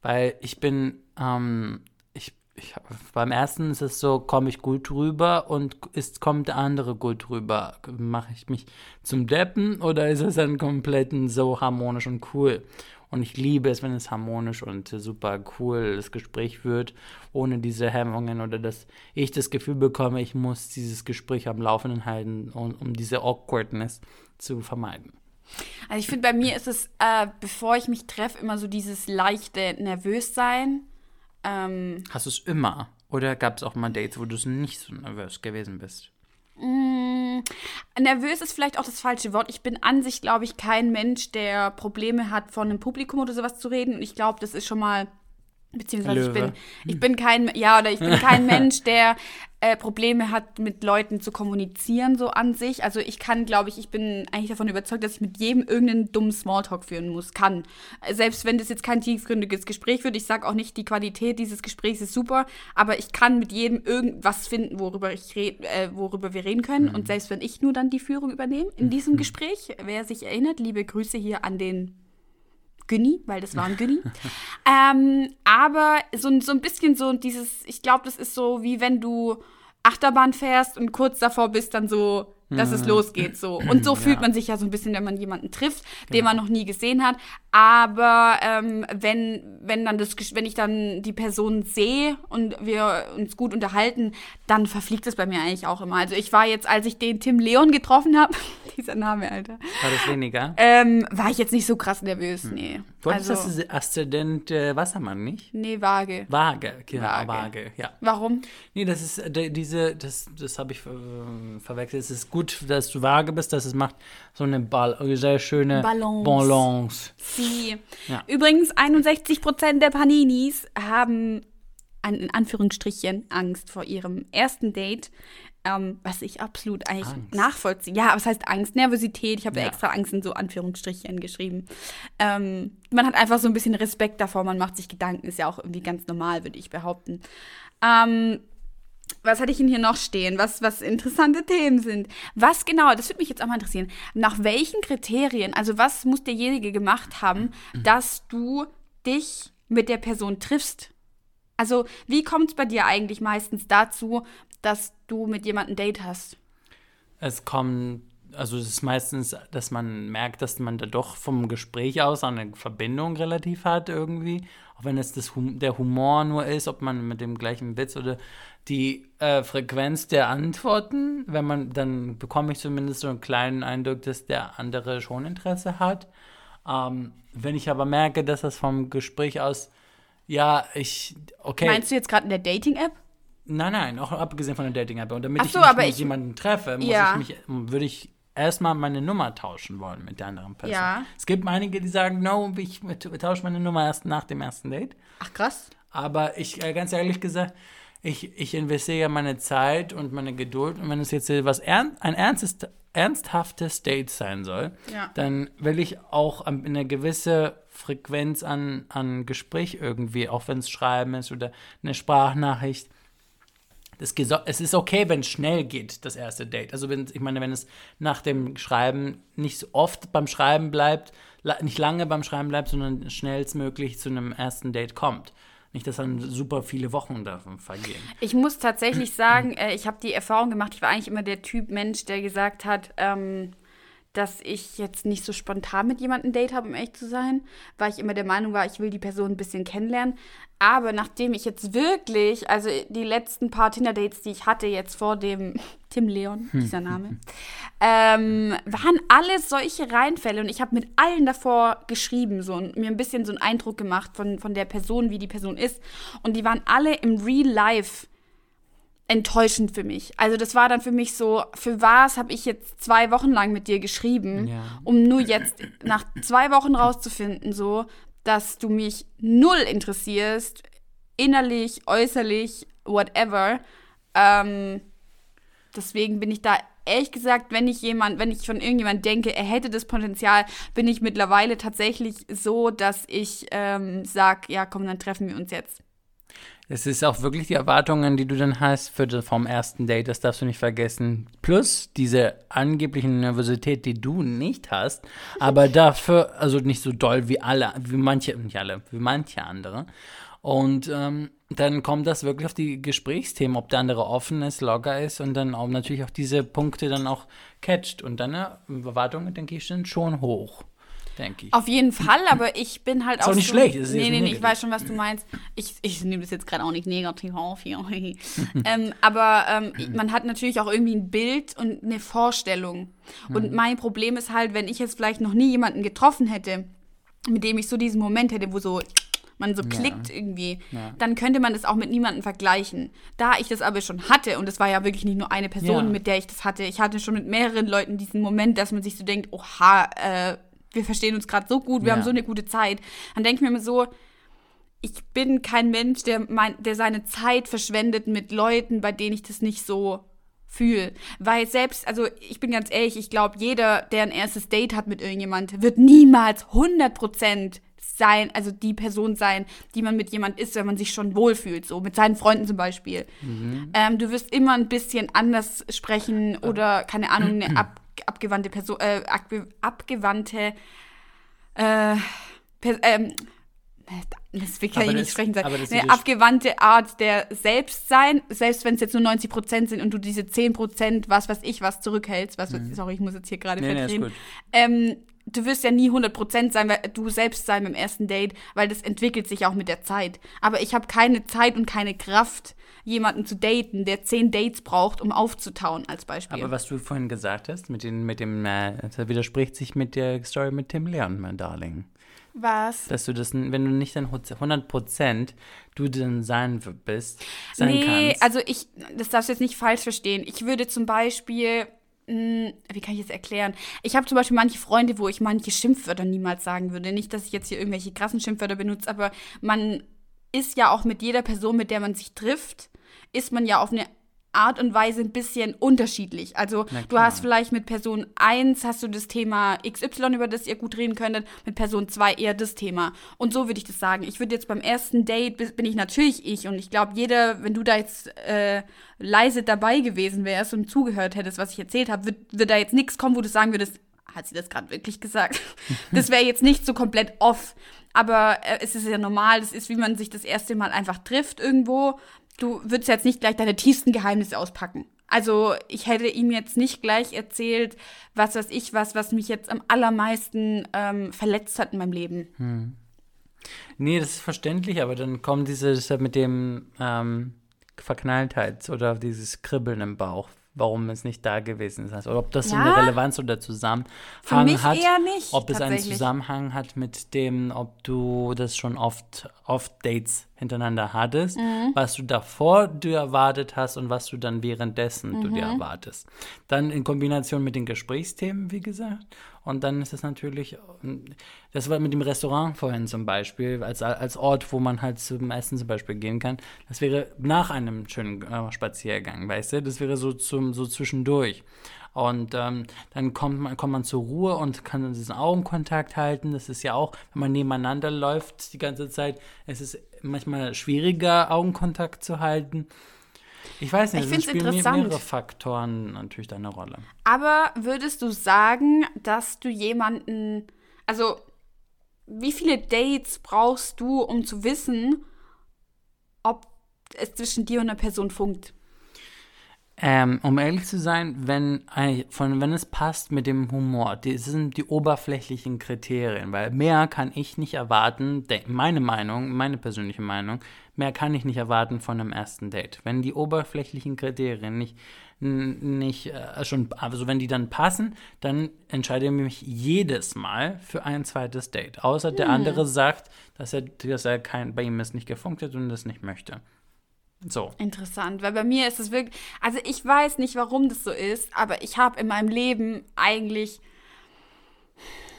[SPEAKER 1] Weil ich bin, ähm, ich, ich, beim ersten ist es so, komme ich gut rüber und ist, kommt der andere gut rüber. Mache ich mich zum Deppen oder ist es dann komplett so harmonisch und cool? Und ich liebe es, wenn es harmonisch und super cool das Gespräch wird, ohne diese Hemmungen oder dass ich das Gefühl bekomme, ich muss dieses Gespräch am Laufenden halten, um, um diese Awkwardness zu vermeiden.
[SPEAKER 2] Also ich finde, bei mir ist es, äh, bevor ich mich treffe, immer so dieses leichte Nervössein. Ähm,
[SPEAKER 1] Hast du es immer? Oder gab es auch mal Dates, wo du nicht so nervös gewesen bist?
[SPEAKER 2] Mh, nervös ist vielleicht auch das falsche Wort. Ich bin an sich, glaube ich, kein Mensch, der Probleme hat, vor einem Publikum oder sowas zu reden. Und ich glaube, das ist schon mal, beziehungsweise ich bin, ich bin kein, ja, oder ich bin kein Mensch, der äh, Probleme hat, mit Leuten zu kommunizieren, so an sich. Also ich kann, glaube ich, ich bin eigentlich davon überzeugt, dass ich mit jedem irgendeinen dummen Smalltalk führen muss, kann. Selbst wenn das jetzt kein tiefgründiges Gespräch wird, ich sage auch nicht, die Qualität dieses Gesprächs ist super, aber ich kann mit jedem irgendwas finden, worüber ich red, äh, worüber wir reden können. Und selbst wenn ich nur dann die Führung übernehme in diesem Gespräch, wer sich erinnert, liebe Grüße hier an den Günni, weil das war ein Günni. ähm, aber so, ein- so ein bisschen so dieses, ich glaube, das ist so wie wenn du Achterbahn fährst und kurz davor bist dann so, dass es losgeht. So. Und so fühlt man sich ja so ein bisschen, wenn man jemanden trifft, den man noch nie gesehen hat. Aber ähm, wenn, wenn dann das, wenn ich dann die Person sehe und wir uns gut unterhalten, dann verfliegt es bei mir eigentlich auch immer. Also ich war jetzt, als ich den Tim Leon getroffen habe, dieser Name, Alter,
[SPEAKER 1] War das weniger?
[SPEAKER 2] ähm, war ich jetzt nicht so krass nervös, nee.
[SPEAKER 1] Du hattest
[SPEAKER 2] also,
[SPEAKER 1] das Aszendent äh, Wassermann, nicht?
[SPEAKER 2] nee, vage.
[SPEAKER 1] Waage, genau,
[SPEAKER 2] Waage.
[SPEAKER 1] Waage. ja.
[SPEAKER 2] Warum?
[SPEAKER 1] Nee, das ist äh, diese, das, das habe ich äh, verwechselt. Es ist gut, dass du vage bist, dass es macht so eine Ball, sehr schöne
[SPEAKER 2] Balance.
[SPEAKER 1] Balance.
[SPEAKER 2] Sie.
[SPEAKER 1] Ja.
[SPEAKER 2] Übrigens, 61% der Paninis haben an, in Anführungsstrichen Angst vor ihrem ersten Date. Ähm, was ich absolut eigentlich
[SPEAKER 1] Angst.
[SPEAKER 2] nachvollziehe. Ja, was heißt Angst? Nervosität. Ich habe
[SPEAKER 1] Ja.
[SPEAKER 2] extra Angst in so Anführungsstrichen geschrieben. Ähm, man hat einfach so ein bisschen Respekt davor, man macht sich Gedanken, ist ja auch irgendwie ganz normal, würde ich behaupten. Ähm, was hatte ich denn hier noch stehen? Was, was interessante Themen sind? Was genau, das würde mich jetzt auch mal interessieren. Nach welchen Kriterien, also was muss derjenige gemacht haben, dass du dich mit der Person triffst? Also, wie kommt es bei dir eigentlich meistens dazu, dass du mit jemandem Date hast?
[SPEAKER 1] Es kommt, also es ist meistens, dass man merkt, dass man da doch vom Gespräch aus eine Verbindung relativ hat irgendwie. Auch wenn es das der Humor nur ist, ob man mit dem gleichen Witz oder die äh, Frequenz der Antworten, wenn man, dann bekomme ich zumindest so einen kleinen Eindruck, dass der andere schon Interesse hat. Ähm, wenn ich aber merke, dass das vom Gespräch aus, ja, ich, okay.
[SPEAKER 2] Meinst du jetzt gerade in der Dating-App?
[SPEAKER 1] Nein, nein, auch abgesehen von der Dating-App. Und damit
[SPEAKER 2] Ach
[SPEAKER 1] ich
[SPEAKER 2] so,
[SPEAKER 1] mich mit
[SPEAKER 2] ich-
[SPEAKER 1] jemanden treffe, muss
[SPEAKER 2] Ja.
[SPEAKER 1] ich mich, würde ich erstmal meine Nummer tauschen wollen mit der anderen Person.
[SPEAKER 2] Ja.
[SPEAKER 1] Es gibt einige, die sagen, no, ich tausche meine Nummer erst nach dem ersten Date.
[SPEAKER 2] Ach krass.
[SPEAKER 1] Aber ich, äh, ganz ehrlich gesagt, ich, ich investiere ja meine Zeit und meine Geduld. Und wenn es jetzt was ern ein ernstes, ernsthaftes Date sein soll,
[SPEAKER 2] Ja.
[SPEAKER 1] dann will ich auch eine gewisse Frequenz an, an Gespräch irgendwie, auch wenn es Schreiben ist oder eine Sprachnachricht. Das es ist okay, wenn es schnell geht, das erste Date. Also wenn, ich meine, wenn es nach dem Schreiben nicht so oft beim Schreiben bleibt, la nicht lange beim Schreiben bleibt, sondern schnellstmöglich zu einem ersten Date kommt. Nicht, dass dann super viele Wochen davon vergehen.
[SPEAKER 2] Ich muss tatsächlich sagen, äh, ich habe die Erfahrung gemacht, ich war eigentlich immer der Typ Mensch, der gesagt hat, ähm, dass ich jetzt nicht so spontan mit jemandem ein Date habe, um echt zu sein, weil ich immer der Meinung war, ich will die Person ein bisschen kennenlernen. Aber nachdem ich jetzt wirklich, also die letzten paar Tinder-Dates, die ich hatte, jetzt vor dem Tim Leon, dieser Name, ähm, waren alles solche Reinfälle und ich habe mit allen davor geschrieben so und mir ein bisschen so einen Eindruck gemacht von, von der Person, wie die Person ist. Und die waren alle im Real Life enttäuschend für mich. Also das war dann für mich so, für was habe ich jetzt zwei Wochen lang mit dir geschrieben,
[SPEAKER 1] Ja.
[SPEAKER 2] um nur jetzt nach zwei Wochen rauszufinden, so, dass du mich null interessierst, innerlich, äußerlich, whatever. Ähm, deswegen bin ich da ehrlich gesagt, wenn ich jemand, wenn ich von irgendjemand denke, er hätte das Potenzial, bin ich mittlerweile tatsächlich so, dass ich ähm, sag, ja, komm, dann treffen wir uns jetzt.
[SPEAKER 1] Es ist auch wirklich die Erwartungen, die du dann hast für das, vom ersten Date, das darfst du nicht vergessen. Plus diese angebliche Nervosität, die du nicht hast, aber dafür, also nicht so doll wie alle, wie manche, nicht alle, wie manche andere. Und ähm, dann kommt das wirklich auf die Gesprächsthemen, ob der andere offen ist, locker ist und dann auch natürlich auch diese Punkte dann auch catcht. Und deine Erwartungen, denke ich, sind schon hoch, denke ich.
[SPEAKER 2] Auf jeden Fall, aber ich bin halt
[SPEAKER 1] Ist
[SPEAKER 2] auch.
[SPEAKER 1] auch nicht
[SPEAKER 2] so,
[SPEAKER 1] schlecht, ist
[SPEAKER 2] nee, nee, nee, ich weiß schon, was du meinst. Ich, ich nehme das jetzt gerade auch nicht negativ auf hier. ähm, aber ähm, man hat natürlich auch irgendwie ein Bild und eine Vorstellung. Und
[SPEAKER 1] Mhm.
[SPEAKER 2] mein Problem ist halt, wenn ich jetzt vielleicht noch nie jemanden getroffen hätte, mit dem ich so diesen Moment hätte, wo so man so klickt irgendwie, dann könnte man das auch mit niemandem vergleichen. Da ich das aber schon hatte, und es war ja wirklich nicht nur eine Person,
[SPEAKER 1] Ja.
[SPEAKER 2] mit der ich das hatte, ich hatte schon mit mehreren Leuten diesen Moment, dass man sich so denkt, oha, äh, wir verstehen uns gerade so gut, wir
[SPEAKER 1] Ja.
[SPEAKER 2] haben so eine gute Zeit. Dann denke ich mir immer so, ich bin kein Mensch, der, mein, der seine Zeit verschwendet mit Leuten, bei denen ich das nicht so fühle. Weil selbst, also ich bin ganz ehrlich, ich glaube, jeder, der ein erstes Date hat mit irgendjemand, wird niemals 100% sein, also die Person sein, die man mit jemand ist, wenn man sich schon wohlfühlt, so mit seinen Freunden zum Beispiel. Ähm, du wirst immer ein bisschen anders sprechen oder, keine Ahnung, eine ab, abgewandte Person, äh, abge, abgewandte äh, per, ähm, das will kann
[SPEAKER 1] Aber
[SPEAKER 2] ich nicht sprechen
[SPEAKER 1] das
[SPEAKER 2] Eine abgewandte Art der Selbstsein, selbst wenn es jetzt nur 90 Prozent sind und du diese 10 Prozent, was weiß ich, was zurückhältst, was, sorry, ich muss jetzt hier gerade
[SPEAKER 1] Mhm. Nee, nee,
[SPEAKER 2] verdrehen.
[SPEAKER 1] gut.
[SPEAKER 2] ähm, du wirst ja nie 100 Prozent sein, weil du selbst sein beim ersten Date, weil das entwickelt sich auch mit der Zeit. Aber ich habe keine Zeit und keine Kraft, jemanden zu daten, der 10 Dates braucht, um aufzutauen, als Beispiel.
[SPEAKER 1] Aber was du vorhin gesagt hast, mit, den, mit dem, äh, das widerspricht sich mit der Story mit Tim Leon, mein Darling.
[SPEAKER 2] was?
[SPEAKER 1] Dass du das, wenn du nicht dann 100 Prozent du dann sein bist, sein
[SPEAKER 2] nee,
[SPEAKER 1] kannst.
[SPEAKER 2] also ich, das darfst du jetzt nicht falsch verstehen. Ich würde zum Beispiel, mh, wie kann ich das erklären? Ich habe zum Beispiel manche Freunde, wo ich manche Schimpfwörter niemals sagen würde. Nicht, dass ich jetzt hier irgendwelche krassen Schimpfwörter benutze, aber man ist ja auch mit jeder Person, mit der man sich trifft, ist man ja auf eine Art und Weise ein bisschen unterschiedlich. Also du hast vielleicht mit Person 1 hast du das Thema XY, über das ihr gut reden könntet, mit Person 2 eher das Thema. Und so würde ich das sagen. Ich würde jetzt beim ersten Date, bin ich natürlich ich und ich glaube, jeder, wenn du da jetzt äh, leise dabei gewesen wärst und zugehört hättest, was ich erzählt habe, wird, wird da jetzt nichts kommen, wo du sagen würdest, hat sie das gerade wirklich gesagt? das wäre jetzt nicht so komplett off. Aber äh, es ist ja normal, das ist, wie man sich das erste Mal einfach trifft irgendwo. Du würdest jetzt nicht gleich deine tiefsten Geheimnisse auspacken. Also ich hätte ihm jetzt nicht gleich erzählt, was weiß ich was, was mich jetzt am allermeisten ähm, verletzt hat in meinem Leben.
[SPEAKER 1] Nee, das ist verständlich, aber dann kommt dieses mit dem ähm, Verknalltheit oder dieses Kribbeln im Bauch, warum es nicht da gewesen ist. Oder ob das so
[SPEAKER 2] Ja.
[SPEAKER 1] eine Relevanz oder Zusammenhang
[SPEAKER 2] Für mich
[SPEAKER 1] hat.
[SPEAKER 2] eher nicht,
[SPEAKER 1] Ob es einen. Zusammenhang hat mit dem, ob du das schon oft, oft Dates hintereinander hattest,
[SPEAKER 2] Mhm.
[SPEAKER 1] was du davor dir erwartet hast und was du dann währenddessen du
[SPEAKER 2] Mhm.
[SPEAKER 1] dir erwartest. Dann in Kombination mit den Gesprächsthemen, wie gesagt. Und dann ist es natürlich, das war mit dem Restaurant vorhin zum Beispiel, als, als Ort, wo man halt zum Essen zum Beispiel gehen kann. Das wäre nach einem schönen äh, Spaziergang, weißt du? Das wäre so, zum, so zwischendurch. Und ähm, dann kommt man, kommt man zur Ruhe und kann diesen Augenkontakt halten. Das ist ja auch, wenn man nebeneinander läuft die ganze Zeit, es ist manchmal schwieriger, Augenkontakt zu halten. Ich weiß nicht,
[SPEAKER 2] Ich
[SPEAKER 1] es
[SPEAKER 2] find's
[SPEAKER 1] spielen
[SPEAKER 2] interessant.
[SPEAKER 1] mehrere Faktoren natürlich da eine Rolle.
[SPEAKER 2] Aber würdest du sagen, dass du jemanden, also wie viele Dates brauchst du, um zu wissen, ob es zwischen dir und einer Person funkt?
[SPEAKER 1] Ähm, um ehrlich zu sein, wenn, von, wenn es passt mit dem Humor, das sind die oberflächlichen Kriterien, weil mehr kann ich nicht erwarten, meine Meinung, meine persönliche Meinung, mehr kann ich nicht erwarten von einem ersten Date. Wenn die oberflächlichen Kriterien nicht, nicht äh, schon, also wenn die dann passen, dann entscheide ich mich jedes Mal für ein zweites Date. Außer der andere sagt, dass er, dass er kein, bei ihm es nicht gefunkt hat und das nicht möchte. So.
[SPEAKER 2] Interessant, weil bei mir ist es wirklich, also ich weiß nicht, warum das so ist, aber ich habe in meinem Leben eigentlich,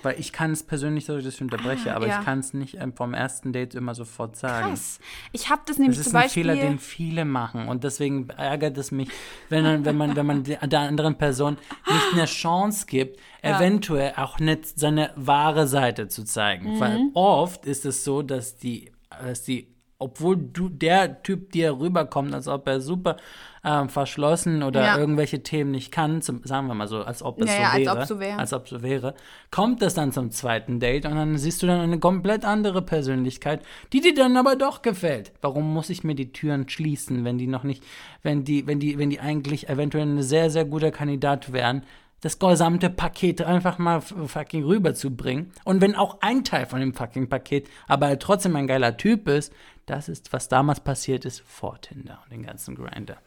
[SPEAKER 1] Weil ich kann es persönlich, dass ich unterbreche,
[SPEAKER 2] Ah,
[SPEAKER 1] aber
[SPEAKER 2] ja.
[SPEAKER 1] ich kann es nicht ähm, vom ersten Date immer sofort sagen.
[SPEAKER 2] krass, ich habe das nämlich
[SPEAKER 1] Das ist
[SPEAKER 2] zum
[SPEAKER 1] ein
[SPEAKER 2] Beispiel,
[SPEAKER 1] Fehler, den viele machen und deswegen ärgert es mich, wenn man, wenn man, wenn man der der anderen Person nicht eine Chance gibt, eventuell auch nicht seine wahre Seite zu zeigen.
[SPEAKER 2] Mhm.
[SPEAKER 1] Weil oft ist es so, dass die, dass die, obwohl du der Typ dir rüberkommt, als ob er super ähm, verschlossen oder
[SPEAKER 2] Ja.
[SPEAKER 1] irgendwelche Themen nicht kann, zum, sagen wir mal so, als ob es
[SPEAKER 2] Ja,
[SPEAKER 1] so
[SPEAKER 2] ja, als
[SPEAKER 1] wäre,
[SPEAKER 2] ob so wäre.
[SPEAKER 1] als ob so wäre, kommt es dann zum zweiten Date und dann siehst du dann eine komplett andere Persönlichkeit, die dir dann aber doch gefällt. Warum muss ich mir die Türen schließen, wenn die noch nicht, wenn die, wenn die, wenn die eigentlich eventuell ein sehr, sehr guter Kandidat wären, das gesamte Paket einfach mal fucking rüberzubringen. Und wenn auch ein Teil von dem fucking Paket aber halt trotzdem ein geiler Typ ist, das ist, was damals passiert ist vor Tinder und den ganzen Grinder.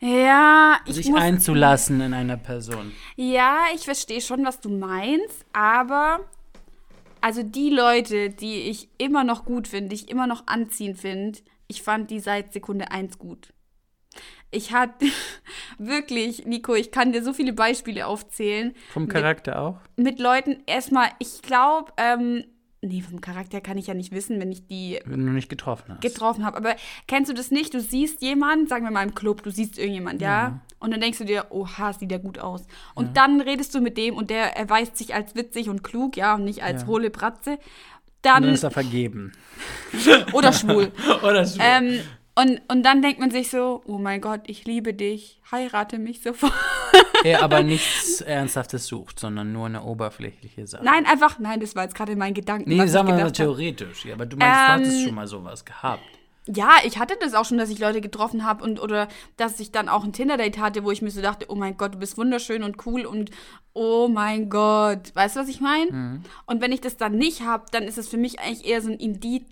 [SPEAKER 2] ja, ich
[SPEAKER 1] Sich
[SPEAKER 2] muss,
[SPEAKER 1] einzulassen in einer Person.
[SPEAKER 2] ja, ich verstehe schon, was du meinst, aber also die Leute, die ich immer noch gut finde, die ich immer noch anziehend finde, ich fand die seit Sekunde eins gut. Ich hatte wirklich, Nico, ich kann dir so viele Beispiele aufzählen.
[SPEAKER 1] Vom Charakter auch?
[SPEAKER 2] mit Leuten erstmal, ich glaube, ähm, nee, vom Charakter kann ich ja nicht wissen, wenn ich die
[SPEAKER 1] Wenn du nicht getroffen hast.
[SPEAKER 2] getroffen habe. Aber kennst du das nicht? Du siehst jemanden, sagen wir mal im Club, du siehst irgendjemand, ja? Und dann denkst du dir, oha, sieht der gut aus. Und dann redest du mit dem und der erweist sich als witzig und klug, ja, und nicht als
[SPEAKER 1] Ja.
[SPEAKER 2] hohle Bratze. Dann,
[SPEAKER 1] dann ist er vergeben.
[SPEAKER 2] oder schwul.
[SPEAKER 1] Oder so.
[SPEAKER 2] ähm, und, und dann denkt man sich so, oh mein Gott, ich liebe dich, heirate mich sofort.
[SPEAKER 1] er aber nichts Ernsthaftes sucht, sondern nur eine oberflächliche Sache.
[SPEAKER 2] Nein, einfach, nein, das war jetzt gerade mein Gedanken.
[SPEAKER 1] Nee, sagen wir mal theoretisch. Ja, aber du meinst, du hattest
[SPEAKER 2] Ähm,
[SPEAKER 1] schon mal sowas gehabt.
[SPEAKER 2] Ja, ich hatte das auch schon, dass ich Leute getroffen habe und oder dass ich dann auch ein Tinder-Date hatte, wo ich mir so dachte, oh mein Gott, du bist wunderschön und cool und oh mein Gott. Weißt du, was ich meine? Und wenn ich das dann nicht habe, dann ist es für mich eigentlich eher so ein Indiz.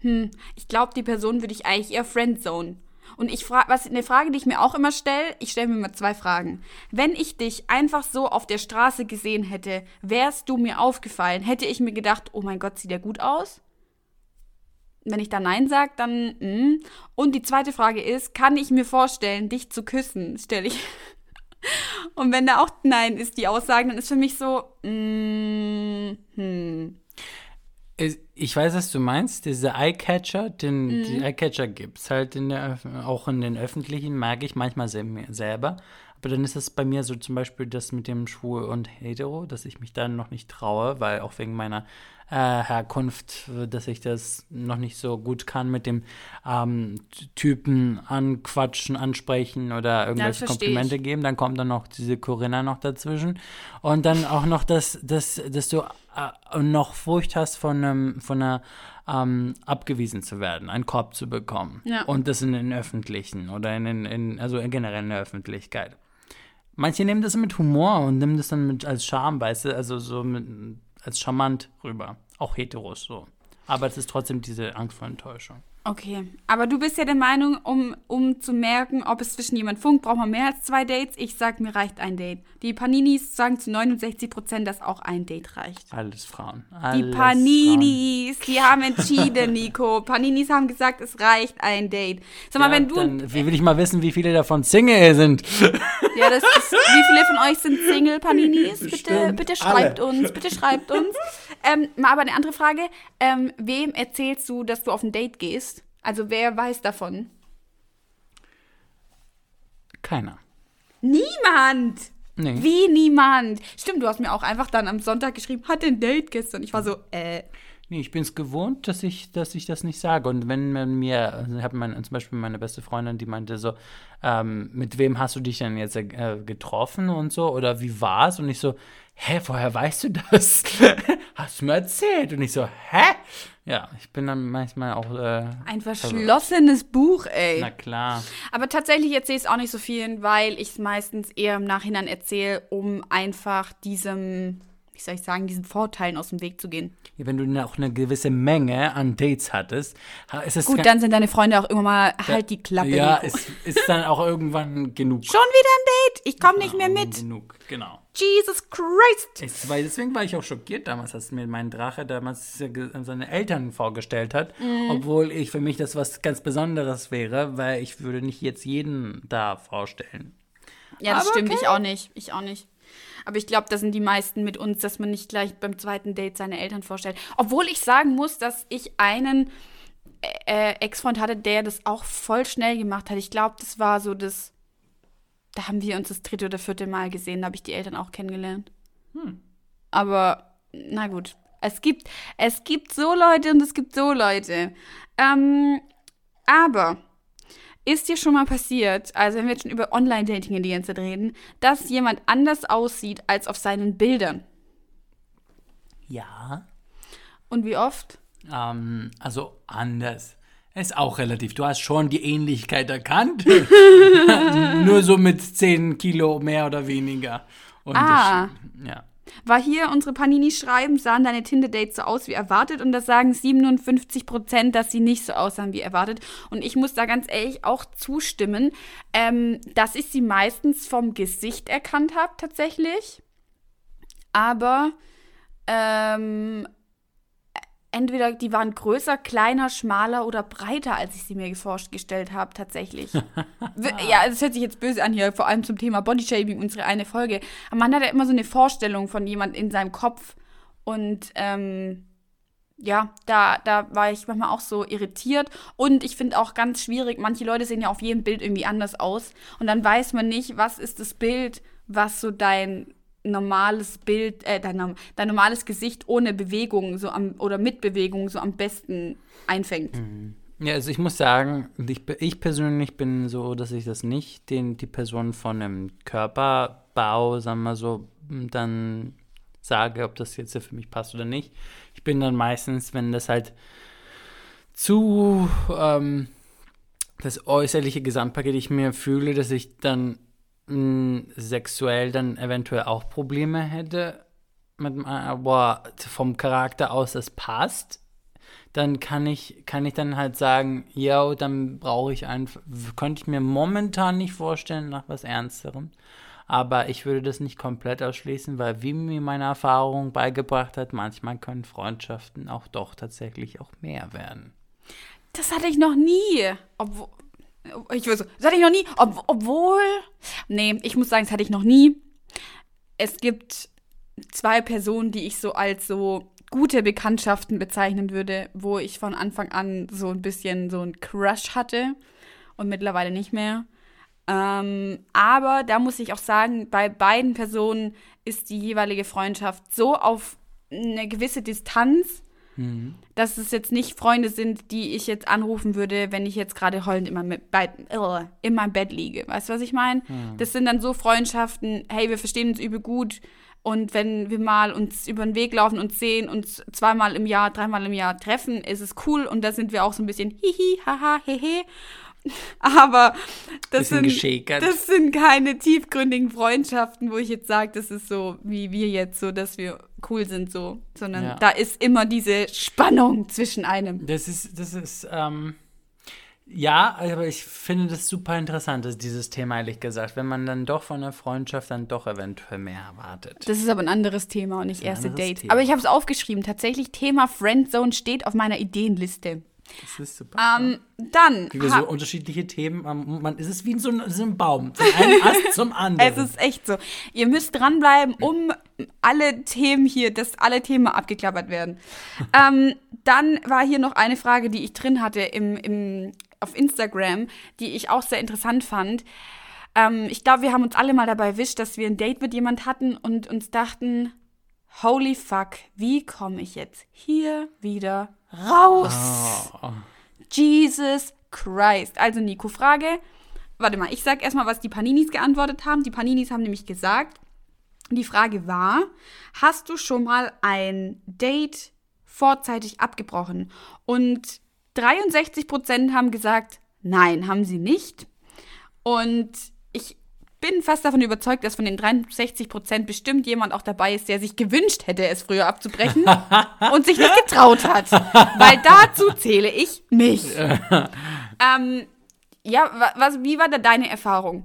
[SPEAKER 2] Hm, ich glaube, die Person würde ich eigentlich eher Friendzone. Und ich frage, was eine Frage, die ich mir auch immer stelle, ich stelle mir immer zwei Fragen. Wenn ich dich einfach so auf der Straße gesehen hätte, wärst du mir aufgefallen, hätte ich mir gedacht, oh mein Gott, sieht der gut aus? Wenn ich da Nein sage, dann mm. Und die zweite Frage ist, kann ich mir vorstellen, dich zu küssen? Stelle ich. Und wenn da auch Nein ist, die Aussagen, dann ist für mich so, mm, hm.
[SPEAKER 1] Ich weiß, was du meinst. Diese Eyecatcher, den, die Eyecatcher gibt es halt in der, auch in den öffentlichen, mag ich manchmal sel selber. Aber dann ist es bei mir so zum Beispiel das mit dem Schwul und Hetero, dass ich mich dann noch nicht traue, weil auch wegen meiner äh, Herkunft, äh, dass ich das noch nicht so gut kann mit dem ähm, Typen anquatschen, ansprechen oder irgendwelche Komplimente
[SPEAKER 2] ich.
[SPEAKER 1] geben. Dann kommt dann noch diese Corinna noch dazwischen. Und dann auch noch, dass, dass, dass du äh, noch Furcht hast, von, einem, von einer ähm, abgewiesen zu werden, einen Korb zu bekommen.
[SPEAKER 2] Ja.
[SPEAKER 1] Und das in den Öffentlichen oder in, den- in, also generell in der Öffentlichkeit. Manche nehmen das mit Humor und nehmen das dann mit als Charme, weißt du, also so mit, als charmant rüber. Auch Heteros so. Aber es ist trotzdem diese Angst vor Enttäuschung.
[SPEAKER 2] Okay, aber du bist ja der Meinung, um, um zu merken, ob es zwischen jemand funkt, braucht man mehr als zwei Dates. Ich sag, mir reicht ein Date. Die Paninis sagen zu 69 Prozent, dass auch ein Date reicht.
[SPEAKER 1] Alles Frauen.
[SPEAKER 2] Die
[SPEAKER 1] Alles
[SPEAKER 2] Paninis, die haben entschieden, Nico. Paninis haben gesagt, es reicht ein Date. Sag mal,
[SPEAKER 1] Frauen.
[SPEAKER 2] wenn
[SPEAKER 1] Ja,
[SPEAKER 2] du,
[SPEAKER 1] Dann wie will ich mal wissen, wie viele davon Single sind.
[SPEAKER 2] ja, das ist, wie viele von euch sind Single, Paninis? Bitte, bitte schreibt
[SPEAKER 1] alle.
[SPEAKER 2] uns, bitte schreibt uns. Ähm, mal aber eine andere Frage. Ähm, wem erzählst du, dass du auf ein Date gehst? Also wer weiß davon?
[SPEAKER 1] Keiner.
[SPEAKER 2] Niemand!
[SPEAKER 1] Nee.
[SPEAKER 2] Wie niemand? Stimmt, du hast mir auch einfach dann am Sonntag geschrieben, hatte ein Date gestern. Ich war so, äh,
[SPEAKER 1] Nee, ich bin es gewohnt, dass ich, dass ich das nicht sage. Und wenn man mir, also ich habe mein, zum Beispiel meine beste Freundin, die meinte so, ähm, mit wem hast du dich denn jetzt äh, getroffen und so? Oder wie war's? Und ich so, hä, woher weißt du das? hast du mir erzählt? Und ich so, hä? Ja, ich bin dann manchmal auch, äh,
[SPEAKER 2] ein verschlossenes Buch, ey.
[SPEAKER 1] na klar.
[SPEAKER 2] Aber tatsächlich erzähle ich es auch nicht so vielen, weil ich es meistens eher im Nachhinein erzähle, um einfach diesem, wie soll ich sagen, diesen Vorteilen aus dem Weg zu gehen.
[SPEAKER 1] Ja, wenn du auch eine gewisse Menge an Dates hattest, ha- ist es
[SPEAKER 2] Gut, dann sind deine Freunde auch immer mal, halt die Klappe,
[SPEAKER 1] Ja, ist, ist dann auch irgendwann genug.
[SPEAKER 2] Schon wieder ein Date? Ich komme nicht mehr mit.
[SPEAKER 1] Genug, genau.
[SPEAKER 2] Jesus Christ.
[SPEAKER 1] Es war, deswegen war ich auch schockiert damals, als mir mein Drache damals äh, seine Eltern vorgestellt hat.
[SPEAKER 2] Mhm.
[SPEAKER 1] Obwohl ich für mich das was ganz Besonderes wäre, weil ich würde nicht jetzt jeden da vorstellen.
[SPEAKER 2] Ja, das
[SPEAKER 1] Aber
[SPEAKER 2] stimmt,
[SPEAKER 1] okay.
[SPEAKER 2] ich auch nicht. Ich auch nicht. Aber ich glaube, da sind die meisten mit uns, dass man nicht gleich beim zweiten Date seine Eltern vorstellt. Obwohl ich sagen muss, dass ich einen äh, Ex-Freund hatte, der das auch voll schnell gemacht hat. Ich glaube, das war so das. Da haben wir uns das dritte oder vierte Mal gesehen, da habe ich die Eltern auch kennengelernt. Aber, na gut. Es gibt, es gibt so Leute und es gibt so Leute. Ähm, aber ist dir schon mal passiert, also wenn wir jetzt schon über Online-Dating die ganze Zeit reden, dass jemand anders aussieht als auf seinen Bildern?
[SPEAKER 1] Ja.
[SPEAKER 2] Und wie oft?
[SPEAKER 1] Ähm, also anders. Ist auch relativ. Du hast schon die Ähnlichkeit erkannt. Nur so mit 10 Kilo mehr oder weniger.
[SPEAKER 2] Ah.
[SPEAKER 1] Ja.
[SPEAKER 2] War hier unsere Panini schreiben, sahen deine Tinder-Dates so aus wie erwartet und das sagen 57 Prozent, dass sie nicht so aussahen wie erwartet. Und ich muss da ganz ehrlich auch zustimmen, ähm, dass ich sie meistens vom Gesicht erkannt habe, tatsächlich. Aber ähm, entweder die waren größer, kleiner, schmaler oder breiter, als ich sie mir vorgestellt habe, tatsächlich. Ja, das hört sich jetzt böse an hier, vor allem zum Thema Bodyshaming, unsere eine Folge. Aber man hat ja immer so eine Vorstellung von jemand in seinem Kopf. Und ähm, ja, da, da war ich manchmal auch so irritiert. Und ich finde auch ganz schwierig, manche Leute sehen ja auf jedem Bild irgendwie anders aus. Und dann weiß man nicht, was ist das Bild, was so dein normales Bild, äh, dein, dein normales Gesicht ohne Bewegung so am, oder mit Bewegung so am besten einfängt.
[SPEAKER 1] Ja, also ich muss sagen, ich, ich persönlich bin so, dass ich das nicht den, die Person von einem Körperbau, sagen wir so, dann sage, ob das jetzt für mich passt oder nicht. Ich bin dann meistens, wenn das halt zu ähm, das äußerliche Gesamtpaket ich mir fühle, dass ich dann sexuell dann eventuell auch Probleme hätte, mit, aber vom Charakter aus das passt dann kann ich, kann ich dann halt sagen, yo, dann brauche ich einfach, könnte ich mir momentan nicht vorstellen nach was Ernsterem. Aber ich würde das nicht komplett ausschließen, weil wie mir meine Erfahrung beigebracht hat, manchmal können Freundschaften auch doch tatsächlich auch mehr werden.
[SPEAKER 2] Das hatte ich noch nie. Obwohl, ich weiß, das hatte ich noch nie. Ob, obwohl, nee, ich muss sagen, das hatte ich noch nie. Es gibt zwei Personen, die ich so als so gute Bekanntschaften bezeichnen würde, wo ich von Anfang an so ein bisschen so ein Crush hatte und mittlerweile nicht mehr. Ähm, aber da muss ich auch sagen, bei beiden Personen ist die jeweilige Freundschaft so auf eine gewisse Distanz, dass es jetzt nicht Freunde sind, die ich jetzt anrufen würde, wenn ich jetzt gerade heulend in meinem, Bett, äh, in meinem Bett liege. Weißt du, was ich meine? Das sind dann so Freundschaften, hey, wir verstehen uns übel gut und wenn wir mal uns über den Weg laufen und sehen, uns zweimal im Jahr, dreimal im Jahr treffen, ist es cool und da sind wir auch so ein bisschen hihi, haha, hehe. Aber das sind,
[SPEAKER 1] geschäkert.
[SPEAKER 2] das sind keine tiefgründigen Freundschaften, wo ich jetzt sage, das ist so wie wir jetzt, so dass wir cool sind, so. Sondern
[SPEAKER 1] Ja.
[SPEAKER 2] da ist immer diese Spannung zwischen einem.
[SPEAKER 1] Das ist, das ist, ähm, ja, aber ich finde das super interessant, das, dieses Thema, ehrlich gesagt, wenn man dann doch von der Freundschaft dann doch eventuell mehr erwartet.
[SPEAKER 2] Das ist aber ein anderes Thema und nicht erste Dates.
[SPEAKER 1] Thema.
[SPEAKER 2] Aber ich habe es aufgeschrieben. Tatsächlich, Thema Friendzone steht auf meiner Ideenliste.
[SPEAKER 1] Das ist super.
[SPEAKER 2] Ähm, dann.
[SPEAKER 1] Wie wir so unterschiedliche Themen, ähm, man, es ist wie so, ein- so einem Baum, von einem Ast zum anderen.
[SPEAKER 2] Es ist echt so. Ihr müsst dranbleiben, um alle Themen hier, dass alle Themen abgeklappert werden. ähm, dann war hier noch eine Frage, die ich drin hatte im, im, auf Instagram, die ich auch sehr interessant fand. Ähm, ich glaube, wir haben uns alle mal dabei erwischt, dass wir ein Date mit jemand hatten und uns dachten, holy fuck, wie komme ich jetzt hier wieder raus?
[SPEAKER 1] Oh,
[SPEAKER 2] Jesus Christ. Also Nico, Frage. Warte mal, ich sag erstmal, was die Paninis geantwortet haben. Die Paninis haben nämlich gesagt, die Frage war, hast du schon mal ein Date vorzeitig abgebrochen? Und 63% haben gesagt, nein, haben sie nicht. Und ich bin fast davon überzeugt, dass von den 63% bestimmt jemand auch dabei ist, der sich gewünscht hätte, es früher abzubrechen und sich nicht getraut hat. Weil dazu zähle ich mich. ähm, ja, wa- was, wie war da deine Erfahrung?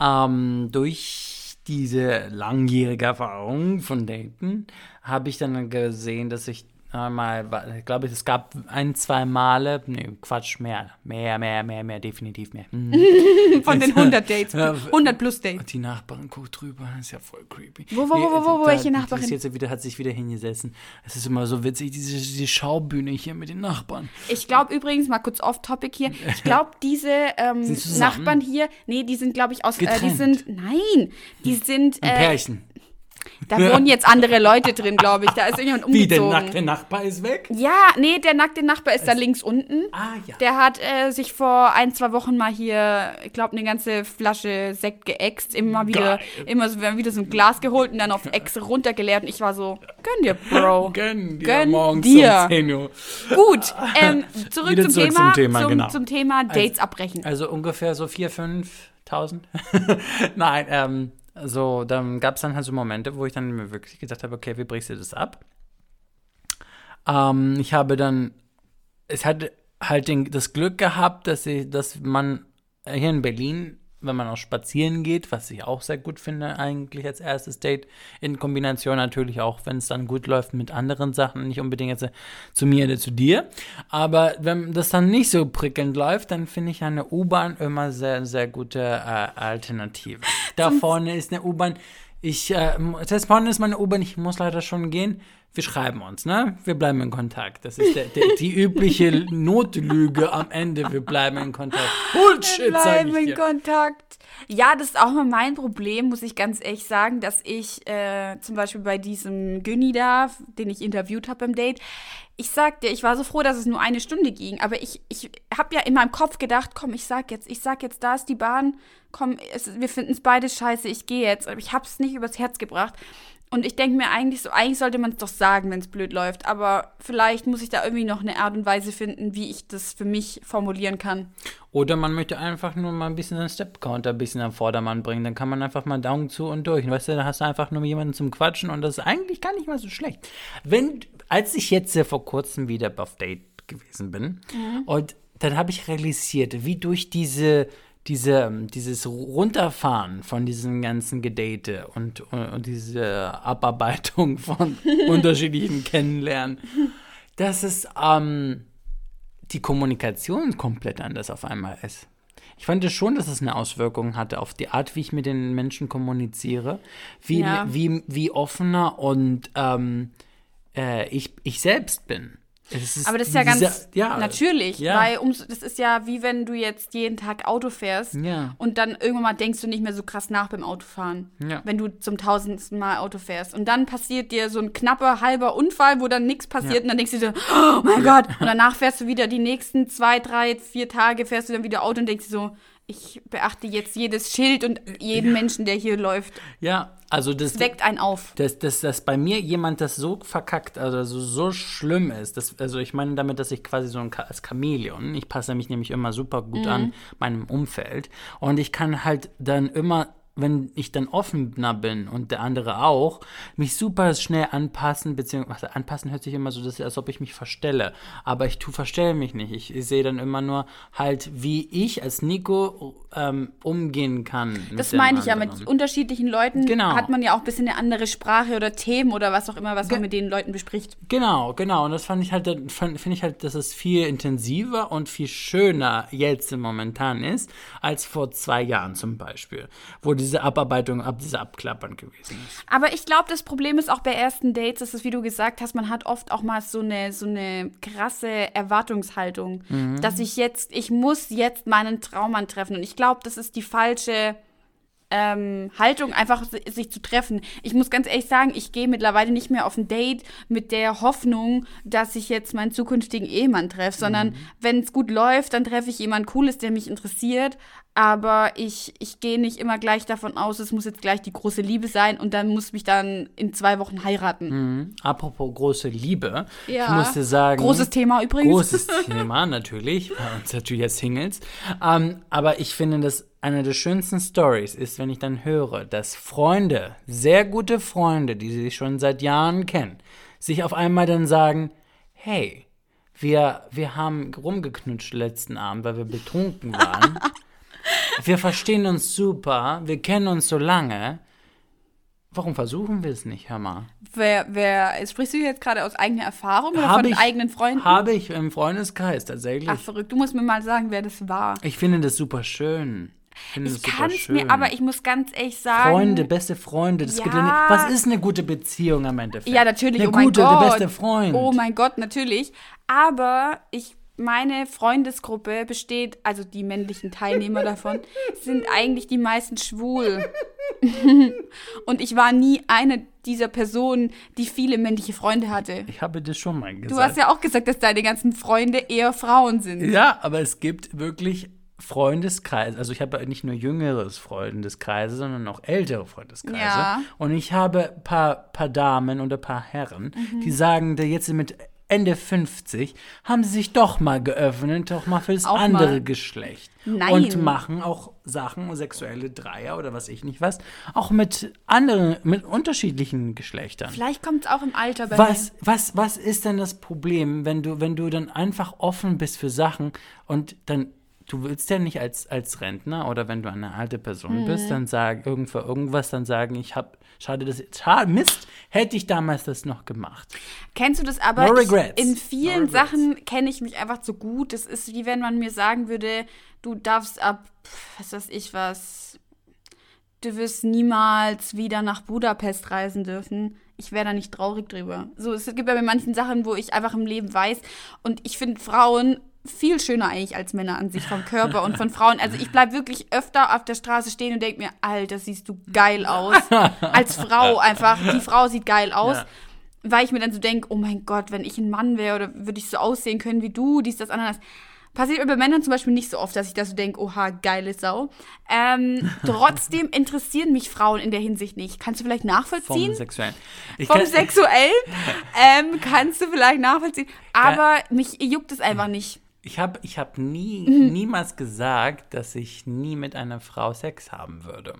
[SPEAKER 1] Ähm, durch diese langjährige Erfahrung von Daten habe ich dann gesehen, dass ich mal, ich glaube, es gab ein, zwei Male, nee, Quatsch, mehr, mehr, mehr, mehr, mehr, definitiv mehr. Mhm.
[SPEAKER 2] Von den 100 Dates,
[SPEAKER 1] Ja,
[SPEAKER 2] 100 plus Dates.
[SPEAKER 1] Und die Nachbarin guckt drüber, das ist ja voll creepy.
[SPEAKER 2] Wo, wo, wo, wo, wo,
[SPEAKER 1] da-
[SPEAKER 2] welche
[SPEAKER 1] die
[SPEAKER 2] Nachbarin?
[SPEAKER 1] ist jetzt wieder, hat sich wieder hingesessen. Es ist immer so witzig, diese, diese Schaubühne hier mit den Nachbarn.
[SPEAKER 2] Ich glaube übrigens, mal kurz off-topic hier, ich glaube, diese ähm? Nachbarn hier, nee, die sind, glaube ich, aus, äh, die sind, nein, die sind,
[SPEAKER 1] Ein
[SPEAKER 2] äh,
[SPEAKER 1] Pärchen.
[SPEAKER 2] Da wohnen jetzt andere Leute drin, glaube ich, da ist irgendjemand
[SPEAKER 1] Wie, der
[SPEAKER 2] umgezogen.
[SPEAKER 1] nackte Nachbar ist weg?
[SPEAKER 2] Ja, nee, der nackte Nachbar ist da links unten.
[SPEAKER 1] Ah, ja.
[SPEAKER 2] Der hat äh, sich vor ein, zwei Wochen mal hier, ich glaube, eine ganze Flasche Sekt geäxt, immer wieder,
[SPEAKER 1] Geil.
[SPEAKER 2] immer so, wir haben wieder so ein Glas geholt und dann auf Ex runtergeleert und ich war so, gönn dir, Bro.
[SPEAKER 1] Gönn dir
[SPEAKER 2] Gönn
[SPEAKER 1] morgens
[SPEAKER 2] dir.
[SPEAKER 1] um 10 Uhr.
[SPEAKER 2] Gut, ähm, zurück, zum,
[SPEAKER 1] zurück
[SPEAKER 2] Thema,
[SPEAKER 1] zum Thema,
[SPEAKER 2] zum,
[SPEAKER 1] genau.
[SPEAKER 2] zum Thema Dates abbrechen.
[SPEAKER 1] Also ungefähr so 4.000, 5.000. Nein, ähm, so, dann gab es dann halt so Momente, wo ich dann mir wirklich gedacht habe, okay, wie brichst du das ab? Ähm, ich habe dann, es hatte halt den, das Glück gehabt, dass, ich, dass man hier in Berlin, wenn man auch spazieren geht, was ich auch sehr gut finde, eigentlich als erstes Date, in Kombination natürlich auch, wenn es dann gut läuft mit anderen Sachen, nicht unbedingt jetzt zu mir oder zu dir, aber wenn das dann nicht so prickelnd läuft, dann finde ich eine U-Bahn immer sehr, sehr gute äh, Alternative. Da vorne ist eine U-Bahn, ich, äh, das vorne ist meine U-Bahn, ich muss leider schon gehen. Wir schreiben uns, ne? Wir bleiben in Kontakt. Das ist der, der, die übliche Notlüge am Ende. Wir bleiben in Kontakt. Bullshit, sag
[SPEAKER 2] Bleiben in. Kontakt. Ja, das ist auch mal mein Problem, muss ich ganz ehrlich sagen, dass ich äh, zum Beispiel bei diesem Günni da, den ich interviewt habe beim Date, ich sag dir, ich war so froh, dass es nur eine Stunde ging, aber ich, ich habe ja in meinem Kopf gedacht, komm, ich sag jetzt, ich sag jetzt, da ist die Bahn, komm, es, wir finden es beide scheiße, ich gehe jetzt. Aber ich habe es nicht übers Herz gebracht. Und ich denke mir eigentlich so, eigentlich sollte man es doch sagen, wenn es blöd läuft. Aber vielleicht muss ich da irgendwie noch eine Art und Weise finden, wie ich das für mich formulieren kann.
[SPEAKER 1] Oder man möchte einfach nur mal ein bisschen den Step-Counter ein bisschen am Vordermann bringen. Dann kann man einfach mal Daumen zu und durch. Weißt du, da hast du einfach nur jemanden zum Quatschen und das ist eigentlich gar nicht mal so schlecht. Wenn, als ich jetzt äh, vor kurzem wieder auf Date gewesen bin und dann habe ich realisiert, wie durch diese diese, ähm, dieses Runterfahren von diesem ganzen Gedate und, und, und diese Abarbeitung von unterschiedlichen Kennenlernen, dass es ähm, die Kommunikation komplett anders auf einmal ist. Ich fand es schon, dass es eine Auswirkung hatte auf die Art, wie ich mit den Menschen kommuniziere, wie,
[SPEAKER 2] Ja.
[SPEAKER 1] wie, wie offener und ähm, äh, ich, ich selbst bin. Es ist
[SPEAKER 2] Aber das ist ja
[SPEAKER 1] dieser-
[SPEAKER 2] ganz
[SPEAKER 1] ja,
[SPEAKER 2] natürlich,
[SPEAKER 1] ja.
[SPEAKER 2] weil ums, das ist ja wie wenn du jetzt jeden Tag Auto fährst
[SPEAKER 1] Ja.
[SPEAKER 2] und dann irgendwann mal denkst du nicht mehr so krass nach beim Autofahren, wenn du zum tausendsten Mal Auto fährst. Und dann passiert dir so ein knapper halber Unfall, wo dann nichts passiert und dann denkst du dir, oh mein Gott. Und danach fährst du wieder die nächsten zwei, drei, vier Tage fährst du dann wieder Auto und denkst dir so, ich beachte jetzt jedes Schild und jeden Menschen, der hier läuft.
[SPEAKER 1] Ja, also das,
[SPEAKER 2] weckt einen auf.
[SPEAKER 1] dass, dass, dass bei mir jemand das so verkackt, also so, so schlimm ist, dass, also ich meine damit, dass ich quasi so ein als Chamäleon, ich passe mich nämlich immer super gut an meinem Umfeld und ich kann halt dann immer wenn ich dann offener bin und der andere auch, mich super schnell anpassen, beziehungsweise anpassen hört sich immer so, dass, als ob ich mich verstelle. Aber ich tu, verstelle mich nicht. Ich, ich sehe dann immer nur halt, wie ich als Nico ähm, umgehen kann.
[SPEAKER 2] Das meine ich ja, mit
[SPEAKER 1] anderen.
[SPEAKER 2] unterschiedlichen Leuten
[SPEAKER 1] Genau.
[SPEAKER 2] hat man ja auch ein bisschen eine andere Sprache oder Themen oder was auch immer, was man mit den Leuten bespricht.
[SPEAKER 1] Genau, genau. Und das fand ich halt, finde ich halt, dass es viel intensiver und viel schöner jetzt momentan ist, als vor zwei Jahren zum Beispiel, wo diese Abarbeitung, ab diese Abklappern gewesen ist.
[SPEAKER 2] Aber ich glaube, das Problem ist auch bei ersten Dates, dass es, wie du gesagt hast, man hat oft auch mal so eine, so eine krasse Erwartungshaltung,
[SPEAKER 1] Mhm.
[SPEAKER 2] dass ich jetzt, ich muss jetzt meinen Traummann treffen. Und ich glaube, das ist die falsche ähm, Haltung, einfach si- sich zu treffen. Ich muss ganz ehrlich sagen, ich gehe mittlerweile nicht mehr auf ein Date mit der Hoffnung, dass ich jetzt meinen zukünftigen Ehemann treffe, sondern
[SPEAKER 1] Mhm.
[SPEAKER 2] wenn es gut läuft, dann treffe ich jemanden Cooles, der mich interessiert. Aber ich, ich gehe nicht immer gleich davon aus, es muss jetzt gleich die große Liebe sein und dann muss mich dann in zwei Wochen heiraten.
[SPEAKER 1] Apropos große Liebe,
[SPEAKER 2] Ja.
[SPEAKER 1] ich musste sagen.
[SPEAKER 2] Großes Thema übrigens.
[SPEAKER 1] Großes Thema, natürlich. Bei uns natürlich jetzt Singles. Ähm, aber ich finde, dass eine der schönsten Stories ist, wenn ich dann höre, dass Freunde, sehr gute Freunde, die sich schon seit Jahren kennen, sich auf einmal dann sagen, hey, wir, wir haben rumgeknutscht letzten Abend, weil wir betrunken waren. wir verstehen uns super, wir kennen uns so lange. Warum versuchen wir es nicht, hör mal?
[SPEAKER 2] Wer, wer, sprichst du jetzt gerade aus eigener Erfahrung oder
[SPEAKER 1] Habe
[SPEAKER 2] von
[SPEAKER 1] ich-
[SPEAKER 2] eigenen Freunden?
[SPEAKER 1] Habe ich im Freundeskreis tatsächlich.
[SPEAKER 2] Ach, verrückt. Du musst mir mal sagen, wer das war.
[SPEAKER 1] Ich finde das super schön. Ich, finde
[SPEAKER 2] Ich kann es mir, aber ich muss ganz ehrlich sagen.
[SPEAKER 1] Freunde, beste Freunde. Das
[SPEAKER 2] Ja.
[SPEAKER 1] gibt ja nicht, was ist eine gute Beziehung am Endeffekt?
[SPEAKER 2] Ja, natürlich.
[SPEAKER 1] Eine
[SPEAKER 2] oh mein
[SPEAKER 1] gute,
[SPEAKER 2] Gott.
[SPEAKER 1] der beste Freund.
[SPEAKER 2] Oh mein Gott, natürlich. Aber ich, meine Freundesgruppe besteht, also die männlichen Teilnehmer davon, sind eigentlich die meisten schwul. Und ich war nie eine dieser Personen, die viele männliche Freunde hatte.
[SPEAKER 1] ich habe das schon mal gesagt.
[SPEAKER 2] Du hast ja auch gesagt, dass deine ganzen Freunde eher Frauen sind.
[SPEAKER 1] Ja, aber es gibt wirklich Freundeskreise. Also ich habe nicht nur jüngeres Freundeskreise, sondern auch ältere Freundeskreise.
[SPEAKER 2] Ja.
[SPEAKER 1] Und ich habe ein paar, paar Damen und ein paar Herren,
[SPEAKER 2] Mhm.
[SPEAKER 1] die sagen, der jetzt mit Ende 50 haben sie sich doch mal geöffnet, doch mal fürs
[SPEAKER 2] Auch
[SPEAKER 1] andere
[SPEAKER 2] mal.
[SPEAKER 1] Geschlecht.
[SPEAKER 2] Nein.
[SPEAKER 1] Und machen auch Sachen, sexuelle Dreier oder was ich nicht was, auch mit anderen, mit unterschiedlichen Geschlechtern.
[SPEAKER 2] Vielleicht kommt es auch im Alter bei
[SPEAKER 1] Was, was, was ist denn das Problem, wenn du, wenn du dann einfach offen bist für Sachen und dann, du willst ja nicht als, als Rentner oder wenn du eine alte Person bist, dann sagen, irgendwo irgendwas, dann sagen, ich hab, schade, das, schade, Mist, hätte ich damals das noch gemacht.
[SPEAKER 2] Kennst du das aber?
[SPEAKER 1] No
[SPEAKER 2] ich,
[SPEAKER 1] regrets.
[SPEAKER 2] in
[SPEAKER 1] No
[SPEAKER 2] vielen
[SPEAKER 1] regrets.
[SPEAKER 2] Sachen kenne ich mich einfach so gut. Das ist wie wenn man mir sagen würde, du darfst ab, was weiß ich was, du wirst niemals wieder nach Budapest reisen dürfen. Ich wäre da nicht traurig drüber. So, es gibt ja bei manchen Sachen, wo ich einfach im Leben weiß. Und ich finde Frauen viel schöner eigentlich als Männer an sich vom Körper und von Frauen. Also ich bleib wirklich öfter auf der Straße stehen und denke mir, Alter, siehst du geil aus. Als Frau einfach. Die Frau sieht geil aus.
[SPEAKER 1] Ja.
[SPEAKER 2] Weil ich mir dann so denke, oh mein Gott, wenn ich ein Mann wäre oder würde ich so aussehen können wie du, dies, das, anderes. Passiert mir bei Männern zum Beispiel nicht so oft, dass ich da so denke, oha, geile Sau. Ähm, trotzdem interessieren mich Frauen in der Hinsicht nicht. Kannst du vielleicht
[SPEAKER 1] Vom
[SPEAKER 2] nachvollziehen?
[SPEAKER 1] Sexuellen. Ich
[SPEAKER 2] Vom
[SPEAKER 1] kann-
[SPEAKER 2] Sexuell ähm, kannst du vielleicht nachvollziehen. Aber mich juckt es einfach nicht.
[SPEAKER 1] Ich habe ich hab nie,
[SPEAKER 2] Mhm.
[SPEAKER 1] niemals gesagt, dass ich nie mit einer Frau Sex haben würde.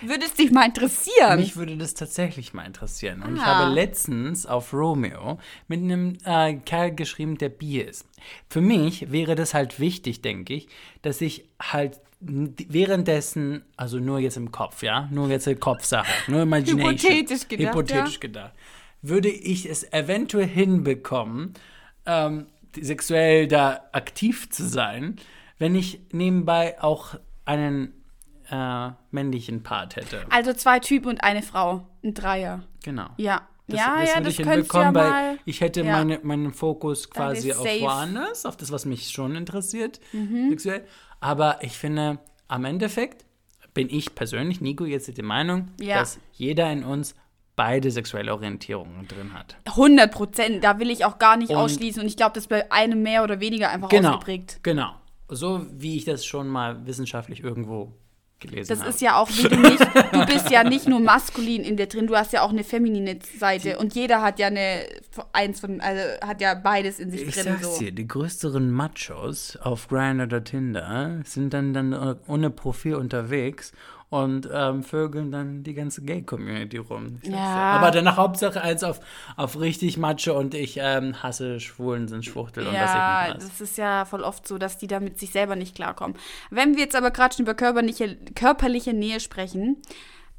[SPEAKER 2] Würde es dich mal interessieren?
[SPEAKER 1] Mich würde das tatsächlich mal interessieren. Und ich
[SPEAKER 2] Ah.
[SPEAKER 1] habe letztens auf Romeo mit einem äh, Kerl geschrieben, der bi ist. Für mich wäre das halt wichtig, denke ich, dass ich halt währenddessen, also nur jetzt im Kopf, ja, nur jetzt eine Kopfsache, nur Imagination.
[SPEAKER 2] Hypothetisch gedacht,
[SPEAKER 1] Hypothetisch
[SPEAKER 2] ja.
[SPEAKER 1] gedacht. Würde ich es eventuell hinbekommen, ähm, sexuell da aktiv zu sein, wenn ich nebenbei auch einen äh, männlichen Part hätte.
[SPEAKER 2] Also zwei Typen und eine Frau. Ein Dreier.
[SPEAKER 1] Genau.
[SPEAKER 2] Ja.
[SPEAKER 1] Das,
[SPEAKER 2] Ja,
[SPEAKER 1] das
[SPEAKER 2] ja, das
[SPEAKER 1] ich hinbekommen,
[SPEAKER 2] ja
[SPEAKER 1] weil ich hätte
[SPEAKER 2] ja.
[SPEAKER 1] meine, meinen Fokus quasi auf woanders, auf das, was mich schon interessiert,
[SPEAKER 2] Mhm.
[SPEAKER 1] sexuell. Aber ich finde, am Endeffekt bin ich persönlich, Nico, jetzt die Meinung,
[SPEAKER 2] Ja.
[SPEAKER 1] dass jeder in uns beide sexuelle Orientierungen drin hat.
[SPEAKER 2] 100 Prozent, da will ich auch gar nicht
[SPEAKER 1] Und-
[SPEAKER 2] ausschließen. Und ich glaube, das ist bei einem mehr oder weniger einfach
[SPEAKER 1] Genau.
[SPEAKER 2] ausgeprägt.
[SPEAKER 1] Genau. So wie ich das schon mal wissenschaftlich irgendwo gelesen
[SPEAKER 2] Das
[SPEAKER 1] habe.
[SPEAKER 2] ist ja auch, wie du nicht, du bist ja nicht nur maskulin in dir drin, du hast ja auch eine feminine Seite. Und jeder hat ja eine, eins von, also hat ja beides in sich
[SPEAKER 1] Ich
[SPEAKER 2] drin.
[SPEAKER 1] sag's
[SPEAKER 2] So.
[SPEAKER 1] dir, die größeren Machos auf Grindr oder Tinder sind dann, dann ohne Profil unterwegs und ähm, vögeln dann die ganze Gay-Community rum. Ich
[SPEAKER 2] Ja.
[SPEAKER 1] Aber danach Hauptsache als auf, auf richtig Macho und ich ähm, hasse Schwulen, sind Schwuchtel und was
[SPEAKER 2] Ja,
[SPEAKER 1] ich nicht weiß.
[SPEAKER 2] das ist ja voll oft so, dass die da mit sich selber nicht klarkommen. Wenn wir jetzt aber gerade schon über körperliche, körperliche Nähe sprechen,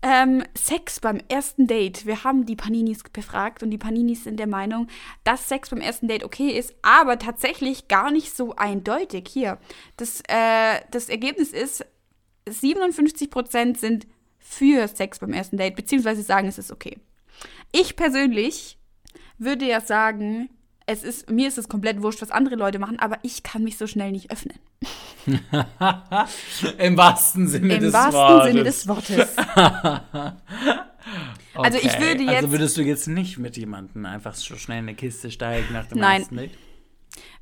[SPEAKER 2] ähm, Sex beim ersten Date. Wir haben die Paninis befragt und die Paninis sind der Meinung, dass Sex beim ersten Date okay ist, aber tatsächlich gar nicht so eindeutig. Hier, das, äh, das Ergebnis ist, 57% sind für Sex beim ersten Date, beziehungsweise sagen, es ist okay. Ich persönlich würde ja sagen, es ist, mir ist es komplett wurscht, was andere Leute machen, aber ich kann mich so schnell nicht öffnen.
[SPEAKER 1] Im wahrsten Sinne
[SPEAKER 2] Im
[SPEAKER 1] des
[SPEAKER 2] wahrsten
[SPEAKER 1] Wortes.
[SPEAKER 2] Sinne des Wortes. Also ich
[SPEAKER 1] Okay.
[SPEAKER 2] würde
[SPEAKER 1] Also
[SPEAKER 2] jetzt-
[SPEAKER 1] würdest du jetzt nicht mit jemandem einfach so schnell in eine Kiste steigen nach dem
[SPEAKER 2] Nein.
[SPEAKER 1] ersten Date?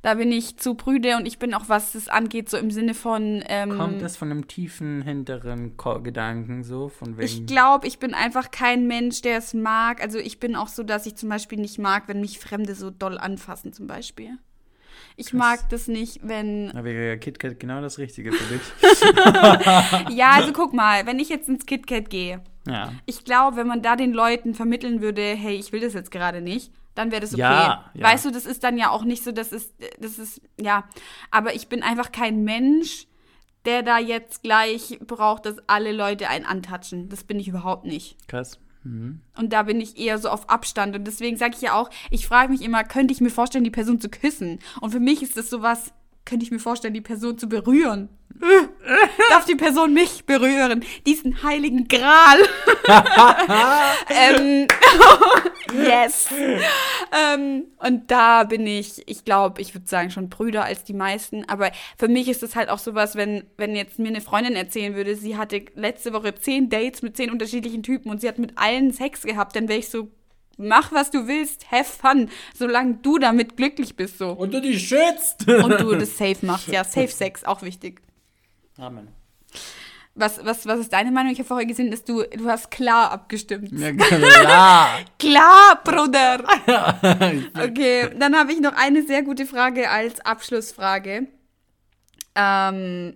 [SPEAKER 2] Da bin ich zu prüde und ich bin auch, was das angeht, so im Sinne von. Ähm,
[SPEAKER 1] Kommt das von einem tiefen hinteren Ko Gedanken so? Von wegen.
[SPEAKER 2] ich glaube, ich bin einfach kein Mensch, der es mag. Also ich bin auch so, dass ich zum Beispiel nicht mag, wenn mich Fremde so doll anfassen, zum Beispiel. Ich mag das nicht, wenn.
[SPEAKER 1] Da wäre ja KitKat genau das Richtige für dich.
[SPEAKER 2] Ja, also guck mal, wenn ich jetzt ins KitKat gehe,
[SPEAKER 1] ja.
[SPEAKER 2] ich glaube, wenn man da den Leuten vermitteln würde, hey, ich will das jetzt gerade nicht, dann wäre das okay.
[SPEAKER 1] Ja, ja.
[SPEAKER 2] Weißt du, das ist dann ja auch nicht so, das ist, das ist, ja. Aber ich bin einfach kein Mensch, der da jetzt gleich braucht, dass alle Leute einen antatschen. Das bin ich überhaupt nicht.
[SPEAKER 1] Krass. Mhm.
[SPEAKER 2] Und da bin ich eher so auf Abstand. Und deswegen sage ich ja auch, ich frage mich immer, könnte ich mir vorstellen, die Person zu küssen? Und für mich ist das sowas, könnte ich mir vorstellen, die Person zu berühren? Darf die Person mich berühren? Diesen heiligen Gral. ähm, yes. Ähm, und da bin ich, ich glaube, ich würde sagen, schon Brüder als die meisten. Aber für mich ist es halt auch sowas, wenn, wenn jetzt mir eine Freundin erzählen würde, sie hatte letzte Woche zehn Dates mit zehn unterschiedlichen Typen und sie hat mit allen Sex gehabt, dann wäre ich so, mach was du willst, have fun, solange du damit glücklich bist so.
[SPEAKER 1] Und du dich schützt.
[SPEAKER 2] Und du das safe machst. Ja, safe Sex, auch wichtig.
[SPEAKER 1] Amen.
[SPEAKER 2] Was, was, was ist deine Meinung? Ich habe vorher gesehen, dass du, du hast klar abgestimmt.
[SPEAKER 1] Ja, klar.
[SPEAKER 2] Klar, Bruder. Okay, dann habe ich noch eine sehr gute Frage als Abschlussfrage. Ähm,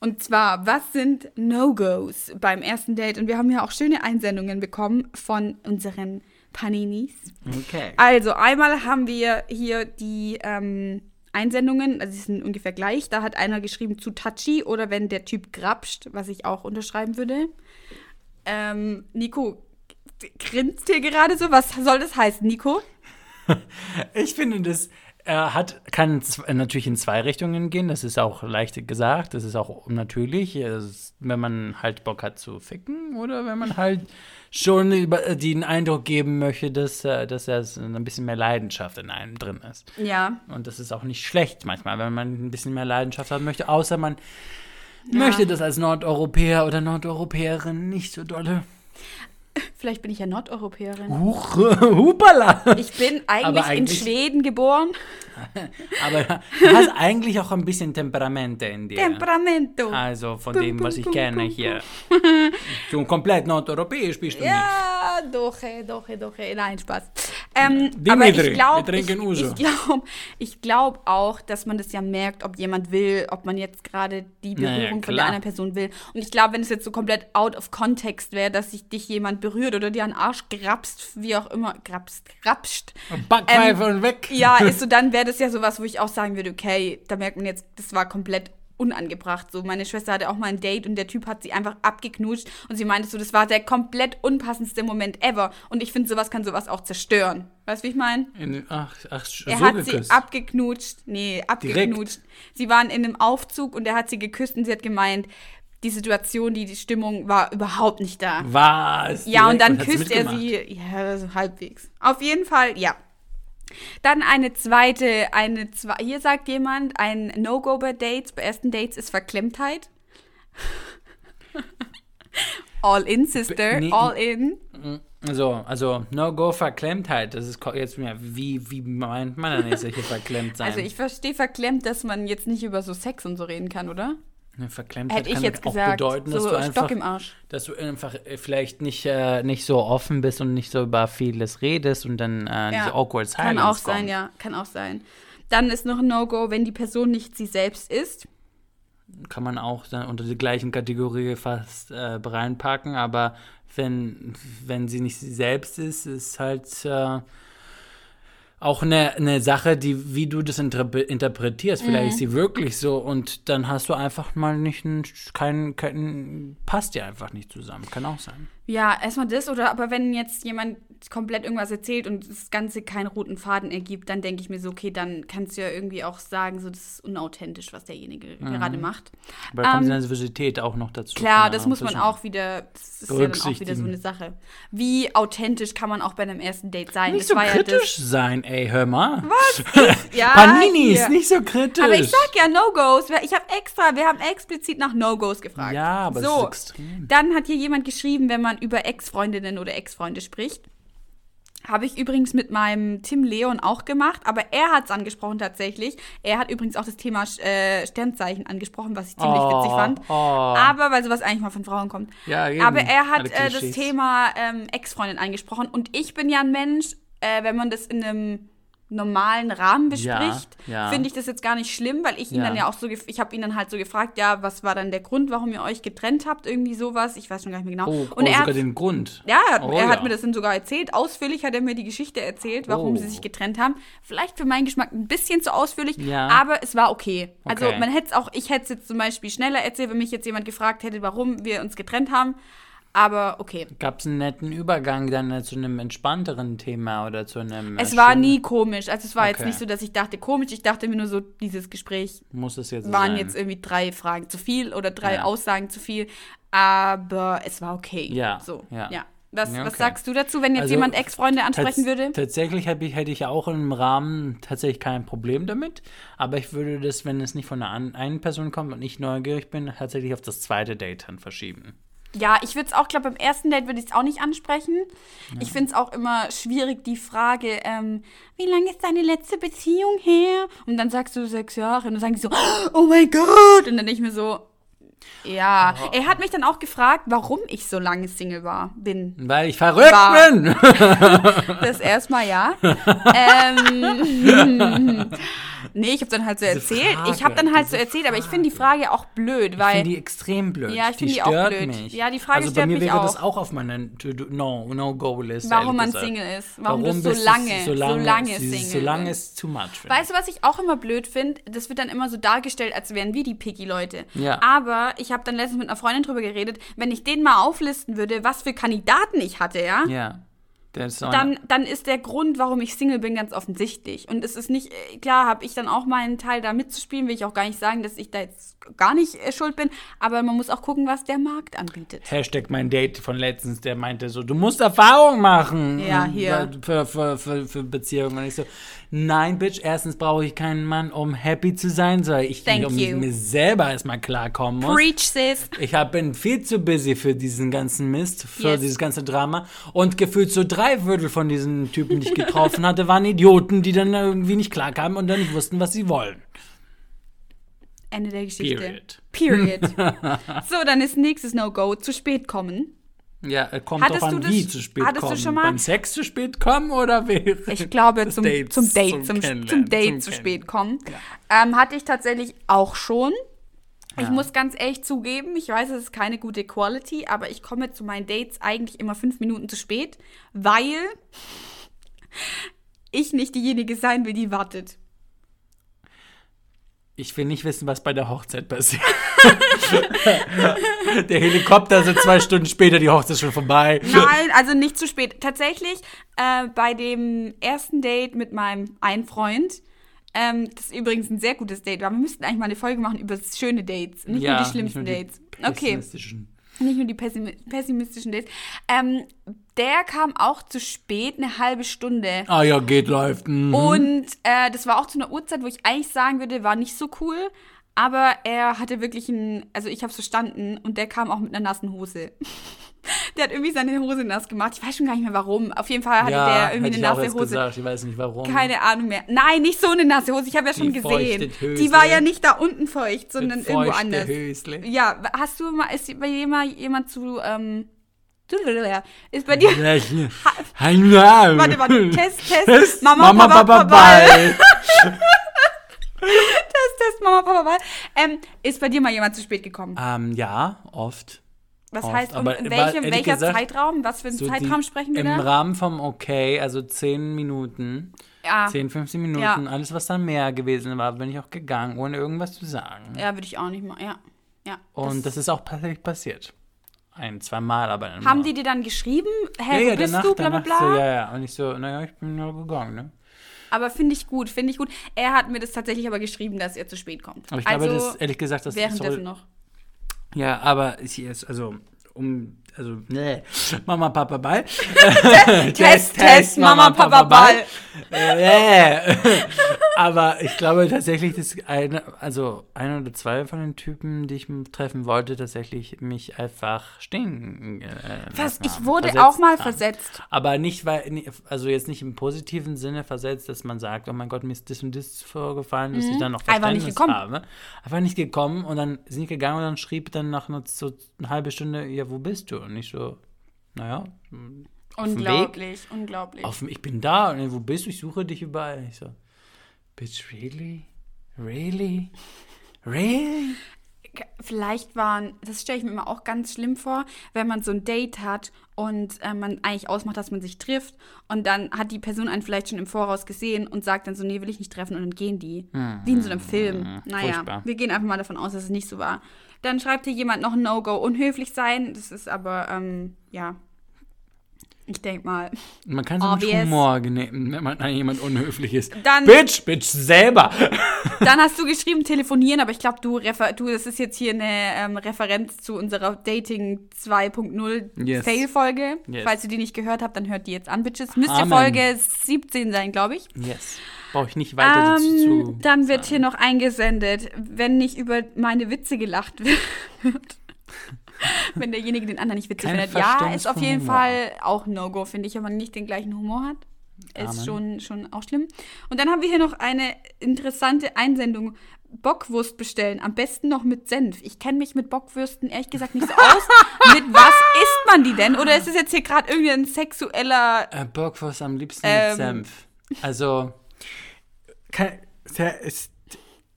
[SPEAKER 2] und zwar, was sind No-Gos beim ersten Date? Und wir haben ja auch schöne Einsendungen bekommen von unseren Paninis.
[SPEAKER 1] Okay.
[SPEAKER 2] Also, einmal haben wir hier die ähm, Einsendungen, also sie sind ungefähr gleich. Da hat einer geschrieben zu touchy oder wenn der Typ grapscht, was ich auch unterschreiben würde. Ähm, Nico grinst hier gerade so. Was soll das heißen, Nico?
[SPEAKER 1] Ich finde, das äh, hat, kann natürlich in zwei Richtungen gehen. Das ist auch leicht gesagt. Das ist auch natürlich, wenn man halt Bock hat zu ficken oder wenn man halt schon über, äh, den Eindruck geben möchte, dass, äh, dass er ein bisschen mehr Leidenschaft in einem drin ist.
[SPEAKER 2] Ja.
[SPEAKER 1] Und das ist auch nicht schlecht manchmal, wenn man ein bisschen mehr Leidenschaft haben möchte, außer man möchte das als Nordeuropäer oder Nordeuropäerin nicht so dolle.
[SPEAKER 2] Vielleicht bin ich ja Nordeuropäerin.
[SPEAKER 1] Huch, hupala!
[SPEAKER 2] Ich bin eigentlich, in
[SPEAKER 1] eigentlich-
[SPEAKER 2] Schweden geboren.
[SPEAKER 1] Aber du hast eigentlich auch ein bisschen Temperamente in dir.
[SPEAKER 2] Temperamento.
[SPEAKER 1] Also von dem, was ich kenne hier. Du komplett nordeuropäisch bist du nicht.
[SPEAKER 2] Ja, doch, eh, doch, eh, doch. eh. Nein, Spaß. Ähm,
[SPEAKER 1] Dimitri,
[SPEAKER 2] aber ich
[SPEAKER 1] wir
[SPEAKER 2] glaube, ich,
[SPEAKER 1] trinken Uso.
[SPEAKER 2] ich glaube ich glaub auch, dass man das ja merkt, ob jemand will, ob man jetzt gerade die
[SPEAKER 1] ja,
[SPEAKER 2] Berührung von der anderen Person will. Und ich glaube, wenn es jetzt so komplett out of context wäre, dass sich dich jemand berührt oder dir an den Arsch grapst, wie auch immer, grapst, grapscht,
[SPEAKER 1] Backpfeife und weg.
[SPEAKER 2] ja, ist so, dann wäre das ja sowas, wo ich auch sagen würde, okay, da merkt man jetzt, das war komplett unangebracht. So, meine Schwester hatte auch mal ein Date und der Typ hat sie einfach abgeknutscht und sie meinte so, das war der komplett unpassendste Moment ever. Und ich finde, sowas kann sowas auch zerstören. Weißt du, wie ich meine?
[SPEAKER 1] In, ach, ach,
[SPEAKER 2] Er
[SPEAKER 1] so
[SPEAKER 2] hat
[SPEAKER 1] geküsst.
[SPEAKER 2] sie abgeknutscht. Nee, abgeknutscht. Sie waren in einem Aufzug und er hat sie geküsst und sie hat gemeint, die Situation, die, die Stimmung war überhaupt nicht da.
[SPEAKER 1] Was?
[SPEAKER 2] Ja, und
[SPEAKER 1] Direkt?
[SPEAKER 2] dann
[SPEAKER 1] sie
[SPEAKER 2] küsst er sie, ja, so halbwegs. Auf jeden Fall, ja. Dann eine zweite, eine zwei, hier sagt jemand, ein No-Go bei Dates, bei ersten Dates ist Verklemmtheit. all in, Sister,
[SPEAKER 1] Nee.
[SPEAKER 2] all in.
[SPEAKER 1] So, also No-Go Verklemmtheit. Das ist jetzt mehr, wie, wie meint man denn jetzt solche verklemmt sein?
[SPEAKER 2] Also ich verstehe verklemmt, dass man jetzt nicht über so Sex und so reden kann, oder?
[SPEAKER 1] Eine Verklemmtheit
[SPEAKER 2] Hätte ich jetzt
[SPEAKER 1] auch
[SPEAKER 2] gesagt.
[SPEAKER 1] bedeuten, dass
[SPEAKER 2] so
[SPEAKER 1] du einfach,
[SPEAKER 2] Stock im Arsch.
[SPEAKER 1] dass du einfach äh, vielleicht nicht, äh, nicht so offen bist und nicht so über vieles redest und dann äh, diese awkward silence
[SPEAKER 2] Kann auch
[SPEAKER 1] kommt.
[SPEAKER 2] sein, ja, kann auch sein. Dann ist noch ein No-Go, wenn die Person nicht sie selbst ist.
[SPEAKER 1] Kann man auch dann unter die gleichen Kategorie fast äh, reinpacken, aber wenn, wenn sie nicht sie selbst ist, ist halt äh, auch eine, eine Sache, die, wie du das interpre interpretierst. Vielleicht
[SPEAKER 2] Mhm.
[SPEAKER 1] ist sie wirklich so und dann hast du einfach mal nicht einen, kein, kein, passt dir einfach nicht zusammen. Kann auch sein.
[SPEAKER 2] Ja, erstmal das, oder aber wenn jetzt jemand komplett irgendwas erzählt und das Ganze keinen roten Faden ergibt, dann denke ich mir so, okay, dann kannst du ja irgendwie auch sagen, so, das ist unauthentisch, was derjenige
[SPEAKER 1] Mhm.
[SPEAKER 2] gerade macht.
[SPEAKER 1] Aber da kommt die
[SPEAKER 2] Ähm,
[SPEAKER 1] Nervosität auch noch dazu.
[SPEAKER 2] Klar,
[SPEAKER 1] der
[SPEAKER 2] das muss man auch wieder, das ist ja dann auch wieder so eine Sache. Wie authentisch kann man auch bei einem ersten Date sein?
[SPEAKER 1] Nicht
[SPEAKER 2] das
[SPEAKER 1] so kritisch sein, ey, hör mal.
[SPEAKER 2] ja das. Ja,
[SPEAKER 1] Paninis,
[SPEAKER 2] hier.
[SPEAKER 1] nicht so kritisch.
[SPEAKER 2] Aber ich sag ja No-Gos. Ich habe extra, wir haben explizit nach No-Gos gefragt.
[SPEAKER 1] Ja, aber das
[SPEAKER 2] so,
[SPEAKER 1] ist extrem.
[SPEAKER 2] Dann hat hier jemand geschrieben, wenn man über Ex-Freundinnen oder Ex-Freunde spricht. Habe ich übrigens mit meinem Tim Leon auch gemacht, aber er hat es angesprochen tatsächlich. Er hat übrigens auch das Thema äh, Sternzeichen angesprochen, was ich ziemlich
[SPEAKER 1] Oh,
[SPEAKER 2] witzig fand.
[SPEAKER 1] oh.
[SPEAKER 2] Aber, weil sowas eigentlich mal von Frauen kommt.
[SPEAKER 1] Ja, eben.
[SPEAKER 2] Aber er hat äh, das. Thema ähm, Ex-Freundin angesprochen und ich bin ja ein Mensch, äh, wenn man das in einem normalen Rahmen bespricht,
[SPEAKER 1] ja.
[SPEAKER 2] finde ich das jetzt gar nicht schlimm, weil ich ihn
[SPEAKER 1] Ja.
[SPEAKER 2] dann ja auch so, ich habe ihn dann halt so gefragt, ja, was war dann der Grund, warum ihr euch getrennt habt, irgendwie sowas, ich weiß schon gar nicht mehr genau.
[SPEAKER 1] Oh,
[SPEAKER 2] und
[SPEAKER 1] oh
[SPEAKER 2] er
[SPEAKER 1] sogar
[SPEAKER 2] hat,
[SPEAKER 1] den Grund.
[SPEAKER 2] ja, er hat,
[SPEAKER 1] Oh,
[SPEAKER 2] er hat
[SPEAKER 1] ja.
[SPEAKER 2] mir das dann sogar erzählt, ausführlich hat er mir die Geschichte erzählt, warum
[SPEAKER 1] Oh.
[SPEAKER 2] sie sich getrennt haben. Vielleicht für meinen Geschmack ein bisschen zu ausführlich,
[SPEAKER 1] Ja.
[SPEAKER 2] aber es war okay. Also
[SPEAKER 1] Okay.
[SPEAKER 2] man hätte es auch, ich hätte es jetzt zum Beispiel schneller erzählt, wenn mich jetzt jemand gefragt hätte, warum wir uns getrennt haben. Aber okay.
[SPEAKER 1] Gab es einen netten Übergang dann zu einem entspannteren Thema oder zu einem.
[SPEAKER 2] Es war nie komisch. Also es war jetzt
[SPEAKER 1] Okay.
[SPEAKER 2] nicht so, dass ich dachte komisch. Ich dachte mir nur so, dieses Gespräch
[SPEAKER 1] Muss es jetzt
[SPEAKER 2] waren
[SPEAKER 1] sein.
[SPEAKER 2] jetzt irgendwie drei Fragen zu viel oder drei
[SPEAKER 1] Ja.
[SPEAKER 2] Aussagen zu viel. Aber es war okay.
[SPEAKER 1] Ja,
[SPEAKER 2] So,
[SPEAKER 1] ja.
[SPEAKER 2] ja. Was,
[SPEAKER 1] Ja,
[SPEAKER 2] was
[SPEAKER 1] okay.
[SPEAKER 2] sagst du dazu, wenn jetzt
[SPEAKER 1] Also,
[SPEAKER 2] jemand Ex-Freunde ansprechen würde?
[SPEAKER 1] Tatsächlich hätte ich, hätte ich auch im Rahmen tatsächlich kein Problem damit. Aber ich würde das, wenn es nicht von einer einen Person kommt und ich neugierig bin, tatsächlich auf das zweite Date dann verschieben.
[SPEAKER 2] Ja, ich würde es auch, glaube beim ersten Date würde ich es auch nicht ansprechen. Ich finde es auch immer schwierig, die Frage, ähm, wie lange ist deine letzte Beziehung her? Und dann sagst du sechs Jahre und dann sagen die so, oh mein Gott! Und dann denke ich mir so, ja.
[SPEAKER 1] Oh.
[SPEAKER 2] Er hat mich dann auch gefragt, warum ich so lange Single war, bin.
[SPEAKER 1] Weil ich verrückt
[SPEAKER 2] War-
[SPEAKER 1] bin!
[SPEAKER 2] Das erstmal ja. ähm, nee, ich habe dann halt so
[SPEAKER 1] Diese
[SPEAKER 2] erzählt.
[SPEAKER 1] Frage,
[SPEAKER 2] ich habe dann halt so erzählt, aber ich finde die Frage auch blöd,
[SPEAKER 1] Ich
[SPEAKER 2] weil
[SPEAKER 1] finde die extrem blöd.
[SPEAKER 2] Ja, ich
[SPEAKER 1] die
[SPEAKER 2] finde die auch
[SPEAKER 1] stört
[SPEAKER 2] blöd.
[SPEAKER 1] mich.
[SPEAKER 2] Ja, die Frage
[SPEAKER 1] also
[SPEAKER 2] stört
[SPEAKER 1] bei mir wäre das
[SPEAKER 2] auch.
[SPEAKER 1] auch auf meiner To-Do- No, No-Go-Liste.
[SPEAKER 2] warum man
[SPEAKER 1] gesagt.
[SPEAKER 2] Single ist. Warum, du so lange,
[SPEAKER 1] so lange,
[SPEAKER 2] so lange Single
[SPEAKER 1] So lange ist too much.
[SPEAKER 2] Weißt du, was ich auch immer blöd finde? Das wird dann immer so dargestellt, als wären wir die Picky-Leute.
[SPEAKER 1] Ja.
[SPEAKER 2] Aber ich habe dann letztens mit einer Freundin drüber geredet, wenn ich denen mal auflisten würde, was für Kandidaten ich hatte, ja,
[SPEAKER 1] ich. Ja.
[SPEAKER 2] Dann, dann ist der Grund, warum ich Single bin, ganz offensichtlich. Und es ist nicht, äh, klar, habe ich dann auch meinen Teil da mitzuspielen, will ich auch gar nicht sagen, dass ich da jetzt gar nicht äh, schuld bin, aber man muss auch gucken, was der Markt anbietet.
[SPEAKER 1] Hashtag mein Date von letztens, der meinte so, du musst Erfahrung machen.
[SPEAKER 2] Ja, hier.
[SPEAKER 1] Für, für, für, für Beziehungen. Und ich so, nein, Bitch, erstens brauche ich keinen Mann, um happy zu sein, sondern ich
[SPEAKER 2] Thank
[SPEAKER 1] um
[SPEAKER 2] you.
[SPEAKER 1] mir selber erstmal klarkommen muss.
[SPEAKER 2] Preach, sis.
[SPEAKER 1] Ich hab, bin viel zu busy für diesen ganzen Mist, für
[SPEAKER 2] Yes.
[SPEAKER 1] dieses ganze Drama. Und gefühlt so drei Viertel von diesen Typen, die ich getroffen hatte, waren Idioten, die dann irgendwie nicht klarkamen und dann nicht wussten, was sie wollen.
[SPEAKER 2] Ende der Geschichte.
[SPEAKER 1] Period.
[SPEAKER 2] Period. so, dann ist nächstes No-Go, zu spät kommen.
[SPEAKER 1] Ja, äh, kommt
[SPEAKER 2] Hattest
[SPEAKER 1] drauf
[SPEAKER 2] du
[SPEAKER 1] an,
[SPEAKER 2] das-
[SPEAKER 1] wie zu spät
[SPEAKER 2] hattest du
[SPEAKER 1] kommen.
[SPEAKER 2] schon mal-
[SPEAKER 1] Beim Sex zu spät kommen oder während
[SPEAKER 2] Ich glaube, zum,
[SPEAKER 1] Dates,
[SPEAKER 2] zum Date,
[SPEAKER 1] zum
[SPEAKER 2] zum, zum Date
[SPEAKER 1] zum
[SPEAKER 2] zu spät kommen. Ähm, hatte ich tatsächlich auch schon. Ich
[SPEAKER 1] Ja.
[SPEAKER 2] muss ganz ehrlich zugeben, ich weiß, es ist keine gute Quality, aber ich komme zu meinen Dates eigentlich immer fünf Minuten zu spät, weil ich nicht diejenige sein will, die wartet.
[SPEAKER 1] Ich will nicht wissen, was bei der Hochzeit passiert. der Helikopter sind zwei Stunden später, die Hochzeit ist schon vorbei.
[SPEAKER 2] Nein, also nicht zu spät. Tatsächlich, äh, bei dem ersten Date mit meinem einen Freund Ähm, das ist übrigens ein sehr gutes Date. Aber wir müssten eigentlich mal eine Folge machen über schöne Dates, nicht nur die schlimmsten
[SPEAKER 1] nur die
[SPEAKER 2] Dates. Okay. Nicht nur die pessimi pessimistischen Dates. Ähm, der kam auch zu spät, eine halbe Stunde.
[SPEAKER 1] Ah ja, geht, läuft. Mhm.
[SPEAKER 2] Und äh, das war auch zu einer Uhrzeit, wo ich eigentlich sagen würde, war nicht so cool. Aber er hatte wirklich ein, also ich habe es verstanden und der kam auch mit einer nassen Hose. der hat irgendwie seine Hose nass gemacht. Ich weiß schon gar nicht mehr warum. Auf jeden Fall hatte
[SPEAKER 1] ja,
[SPEAKER 2] der irgendwie
[SPEAKER 1] hätte
[SPEAKER 2] eine
[SPEAKER 1] ich auch
[SPEAKER 2] nasse
[SPEAKER 1] jetzt
[SPEAKER 2] Hose.
[SPEAKER 1] Gesagt. Ich weiß nicht warum.
[SPEAKER 2] Keine Ahnung mehr. Nein, nicht so eine nasse Hose. Ich habe ja schon
[SPEAKER 1] Die
[SPEAKER 2] gesehen. Die war ja nicht da unten feucht, sondern
[SPEAKER 1] Mit
[SPEAKER 2] irgendwo anders.
[SPEAKER 1] Hösle.
[SPEAKER 2] Ja, hast du mal, ist bei jemand, jemand zu, ähm, ist bei dir,
[SPEAKER 1] Warte,
[SPEAKER 2] warte, Test, Test, Mama,
[SPEAKER 1] Mama,
[SPEAKER 2] Papa,
[SPEAKER 1] Papa,
[SPEAKER 2] Ball.
[SPEAKER 1] Ball.
[SPEAKER 2] Test, Mama, Papa, Ball. Ähm, ist bei dir mal jemand zu spät gekommen?
[SPEAKER 1] ähm, ja, oft.
[SPEAKER 2] Was
[SPEAKER 1] oft,
[SPEAKER 2] heißt, um in welchem, welcher
[SPEAKER 1] gesagt,
[SPEAKER 2] Zeitraum? Was für einen
[SPEAKER 1] So
[SPEAKER 2] Zeitraum
[SPEAKER 1] die-
[SPEAKER 2] sprechen wir
[SPEAKER 1] Im
[SPEAKER 2] da?
[SPEAKER 1] Rahmen vom Okay, also 10 Minuten,
[SPEAKER 2] Ja,
[SPEAKER 1] 10, 15 Minuten,
[SPEAKER 2] Ja.
[SPEAKER 1] alles, was dann mehr gewesen war, bin ich auch gegangen, ohne irgendwas zu sagen.
[SPEAKER 2] ja würde ich auch nicht mal, ja. ja
[SPEAKER 1] Und das, ist auch tatsächlich passiert. Ein, zwei Mal, aber dann
[SPEAKER 2] Haben
[SPEAKER 1] nur.
[SPEAKER 2] die dir dann geschrieben?
[SPEAKER 1] ja,
[SPEAKER 2] Hä,
[SPEAKER 1] ja,
[SPEAKER 2] wo bist
[SPEAKER 1] danach,
[SPEAKER 2] du? Bla, bla, bla.
[SPEAKER 1] So, ja, ja. Und ich so, naja, ich bin ja gegangen, ne?
[SPEAKER 2] Aber finde ich gut, finde ich gut. Er hat mir das tatsächlich aber geschrieben, dass er zu spät kommt.
[SPEAKER 1] Aber ich glaube,
[SPEAKER 2] also,
[SPEAKER 1] das, ehrlich gesagt, das
[SPEAKER 2] währenddessen
[SPEAKER 1] soll,
[SPEAKER 2] noch.
[SPEAKER 1] Ja, aber ich ist, also, um, also, nee. Mama, Papa, Ball.
[SPEAKER 2] Test, Test, Mama, Papa, Ball.
[SPEAKER 1] Äh, aber ich glaube tatsächlich, dass eine, also ein oder zwei von den Typen, die ich treffen wollte, tatsächlich mich einfach stehen. Äh,
[SPEAKER 2] Was? Ich wurde auch mal
[SPEAKER 1] haben.
[SPEAKER 2] versetzt.
[SPEAKER 1] Aber nicht, weil, also jetzt nicht im positiven Sinne versetzt, dass man sagt, oh mein Gott, mir ist das und das vorgefallen, dass ich dann noch
[SPEAKER 2] Mhm. Einfach nicht
[SPEAKER 1] Verständnis
[SPEAKER 2] gekommen.
[SPEAKER 1] habe. Einfach nicht gekommen und dann sind die gegangen und dann schrieb dann nach einer, so eine halbe Stunde, ja, wo bist du? Und ich so, naja,
[SPEAKER 2] Unglaublich, unglaublich.
[SPEAKER 1] auf, ich bin da und wo bist du? Ich suche dich überall. Ich so, bitch, really? Really? Really?
[SPEAKER 2] Vielleicht waren, das stelle ich mir immer auch ganz schlimm vor, wenn man so ein Date hat und äh, man eigentlich ausmacht, dass man sich trifft und dann hat die Person einen vielleicht schon im Voraus gesehen und sagt dann so, nee, will ich nicht treffen und dann gehen die. Wie in so einem Film. Naja,
[SPEAKER 1] furchtbar.
[SPEAKER 2] wir gehen einfach mal davon aus, dass es nicht so war. Dann schreibt hier jemand noch ein No-Go, unhöflich sein. Das ist aber, ähm, ja, ich denke mal.
[SPEAKER 1] Man kann so mit. Humor nehmen, wenn man an jemand unhöflich ist.
[SPEAKER 2] Dann-
[SPEAKER 1] bitch, bitch, selber.
[SPEAKER 2] Dann hast du geschrieben, telefonieren, aber ich glaube, du, du, das ist jetzt hier eine ähm, Referenz zu unserer Dating 2.0
[SPEAKER 1] Yes.
[SPEAKER 2] Fail-Folge.
[SPEAKER 1] Yes.
[SPEAKER 2] Falls ihr die nicht gehört habt, dann hört die jetzt an, Bitches. Müsste
[SPEAKER 1] Amen.
[SPEAKER 2] Folge 17 sein, glaube ich.
[SPEAKER 1] Yes. Brauche ich nicht weiter dazu zu.
[SPEAKER 2] Ähm, dann wird hier noch eingesendet, wenn nicht über meine Witze gelacht wird. wenn derjenige den anderen nicht witzig
[SPEAKER 1] Kein
[SPEAKER 2] findet. Ja, ist auf jeden
[SPEAKER 1] Humor.
[SPEAKER 2] Fall auch No-Go, finde ich, wenn man nicht den gleichen Humor hat. Ist schon, schon auch schlimm. Und dann haben wir hier noch eine interessante Einsendung. Bockwurst bestellen, am besten noch mit Senf. Ich kenne mich mit Bockwürsten ehrlich gesagt nicht so aus. mit was isst man die denn? Oder ist es jetzt hier gerade irgendein sexueller
[SPEAKER 1] Äh, Bockwurst am liebsten
[SPEAKER 2] Ähm.
[SPEAKER 1] mit Senf. Also, kann, der ist,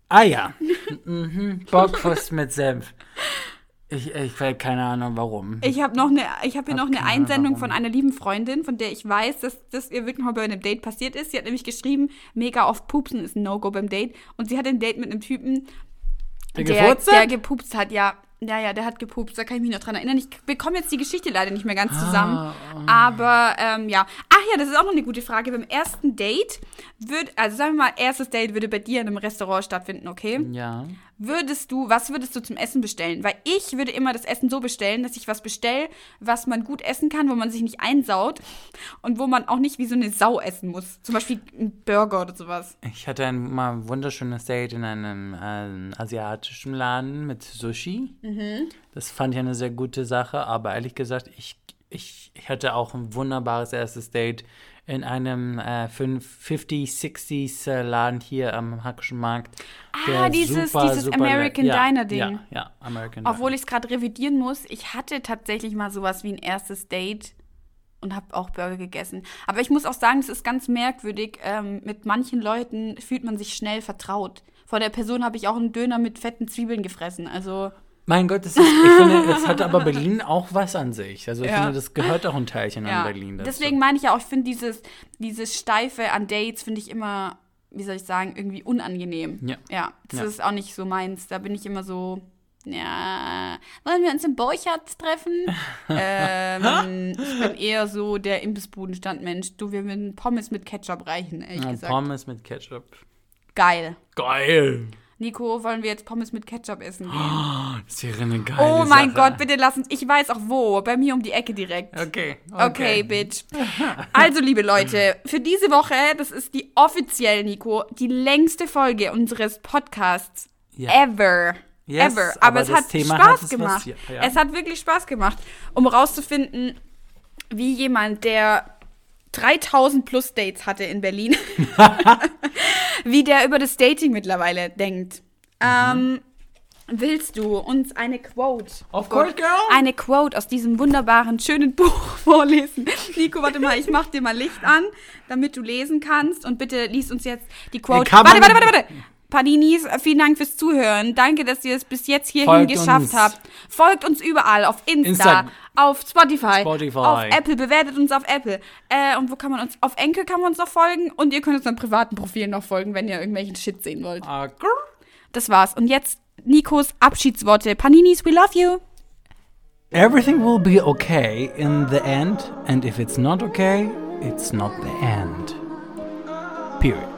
[SPEAKER 1] ah ja, mhm, Bockwurst mit Senf. Ich, ich weiß keine Ahnung warum.
[SPEAKER 2] Ich habe noch eine, ich habe hier
[SPEAKER 1] Hab
[SPEAKER 2] noch eine
[SPEAKER 1] keine Ahnung,
[SPEAKER 2] Einsendung
[SPEAKER 1] warum.
[SPEAKER 2] von einer lieben Freundin, von der ich weiß, dass das ihr wirklich mal bei einem Date passiert ist. Sie hat nämlich geschrieben, mega oft pupsen ist ein No-Go beim Date. Und sie hat ein Date mit einem Typen,
[SPEAKER 1] Der
[SPEAKER 2] der, der
[SPEAKER 1] hat?
[SPEAKER 2] gepupst hat. Ja, ja, ja, der hat gepupst. Da kann ich mich noch dran erinnern. Ich bekomme jetzt die Geschichte leider nicht mehr ganz zusammen.
[SPEAKER 1] Ah,
[SPEAKER 2] Aber ähm, ja. Ach ja, das ist auch noch eine gute Frage. Beim ersten Date wird, also sagen wir mal, erstes Date würde bei dir in einem Restaurant stattfinden, okay?
[SPEAKER 1] Ja.
[SPEAKER 2] Würdest du, was würdest du zum Essen bestellen? Weil ich würde immer das Essen so bestellen, dass ich was bestelle, was man gut essen kann, wo man sich nicht einsaut und wo man auch nicht wie so eine Sau essen muss. Zum Beispiel ein Burger oder sowas.
[SPEAKER 1] Ich hatte ein mal ein wunderschönes Date in einem ähm, asiatischen Laden mit Sushi.
[SPEAKER 2] Mhm.
[SPEAKER 1] Das fand ich eine sehr gute Sache, aber ehrlich gesagt, ich, ich, ich hatte auch ein wunderbares erstes Date in einem äh, 50s, 60s äh, Laden hier am Hackischen Markt.
[SPEAKER 2] Ah, dieses- dieses American
[SPEAKER 1] le- ja,
[SPEAKER 2] Diner Ding.
[SPEAKER 1] Ja, ja, American
[SPEAKER 2] Obwohl ich es gerade revidieren muss, ich hatte tatsächlich mal sowas wie ein erstes Date und habe auch Burger gegessen. Aber ich muss auch sagen, es ist ganz merkwürdig. Ähm, mit manchen Leuten fühlt man sich schnell vertraut. Vor der Person habe ich auch einen Döner mit fetten Zwiebeln gefressen. Also
[SPEAKER 1] Mein Gott, das ist, ich finde, das hat aber Berlin auch was an sich. Also ich
[SPEAKER 2] Ja.
[SPEAKER 1] finde, das gehört auch ein Teilchen
[SPEAKER 2] Ja,
[SPEAKER 1] an Berlin. dazu.
[SPEAKER 2] deswegen meine ich ja auch, ich finde dieses, dieses Steife an Dates, finde ich immer, wie soll ich sagen, irgendwie unangenehm.
[SPEAKER 1] Ja.
[SPEAKER 2] Ja, das
[SPEAKER 1] Ja.
[SPEAKER 2] ist auch nicht so meins. Da bin ich immer so, ja, wollen wir uns im Borchardt treffen? ähm, ich bin eher so der Imbissbudenstandmensch. Du, wir würden Pommes mit Ketchup reichen, ehrlich
[SPEAKER 1] Ja,
[SPEAKER 2] gesagt.
[SPEAKER 1] Pommes mit Ketchup
[SPEAKER 2] Geil.
[SPEAKER 1] Geil.
[SPEAKER 2] Nico, wollen wir jetzt Pommes mit Ketchup essen gehen?
[SPEAKER 1] Das wäre eine geile
[SPEAKER 2] Oh mein
[SPEAKER 1] Sache.
[SPEAKER 2] Gott, bitte lass uns. Ich weiß auch wo. Bei mir um die Ecke direkt.
[SPEAKER 1] Okay,
[SPEAKER 2] Okay, Bitch. Also, liebe Leute, für diese Woche, das ist die offiziell, Nico, die längste Folge unseres Podcasts
[SPEAKER 1] Ja.
[SPEAKER 2] ever.
[SPEAKER 1] Yes,
[SPEAKER 2] ever.
[SPEAKER 1] aber
[SPEAKER 2] Aber, es hat
[SPEAKER 1] Thema
[SPEAKER 2] Spaß
[SPEAKER 1] hat es
[SPEAKER 2] gemacht.
[SPEAKER 1] ja.
[SPEAKER 2] Es hat wirklich Spaß gemacht, um rauszufinden, wie jemand, der 3000 plus Dates hatte in Berlin, wie der über das Dating mittlerweile denkt. Ähm, willst du uns eine Quote?
[SPEAKER 1] Of course, girl.
[SPEAKER 2] Eine Quote aus diesem wunderbaren, schönen Buch vorlesen. Nico, warte mal, ich mach dir mal Licht an, damit du lesen kannst. Und bitte lies uns jetzt die Quote. Warte, warte, warte, warte. Paninis, vielen Dank fürs Zuhören. Danke, dass ihr es bis jetzt hierhin
[SPEAKER 1] Folgt
[SPEAKER 2] geschafft
[SPEAKER 1] uns.
[SPEAKER 2] habt. Folgt uns überall, auf Insta,
[SPEAKER 1] Insta-
[SPEAKER 2] auf Spotify,
[SPEAKER 1] Spotify.
[SPEAKER 2] auf Apple, bewertet uns auf Apple. Äh, und wo kann man uns? Auf Enkel kann man uns noch folgen und ihr könnt uns am privaten Profil noch folgen, wenn ihr irgendwelchen Shit sehen wollt.
[SPEAKER 1] Ah.
[SPEAKER 2] Das war's. Und jetzt Nikos Abschiedsworte. Paninis, we love you.
[SPEAKER 1] Everything will be okay in the end, and if it's not okay, it's not the end. Period.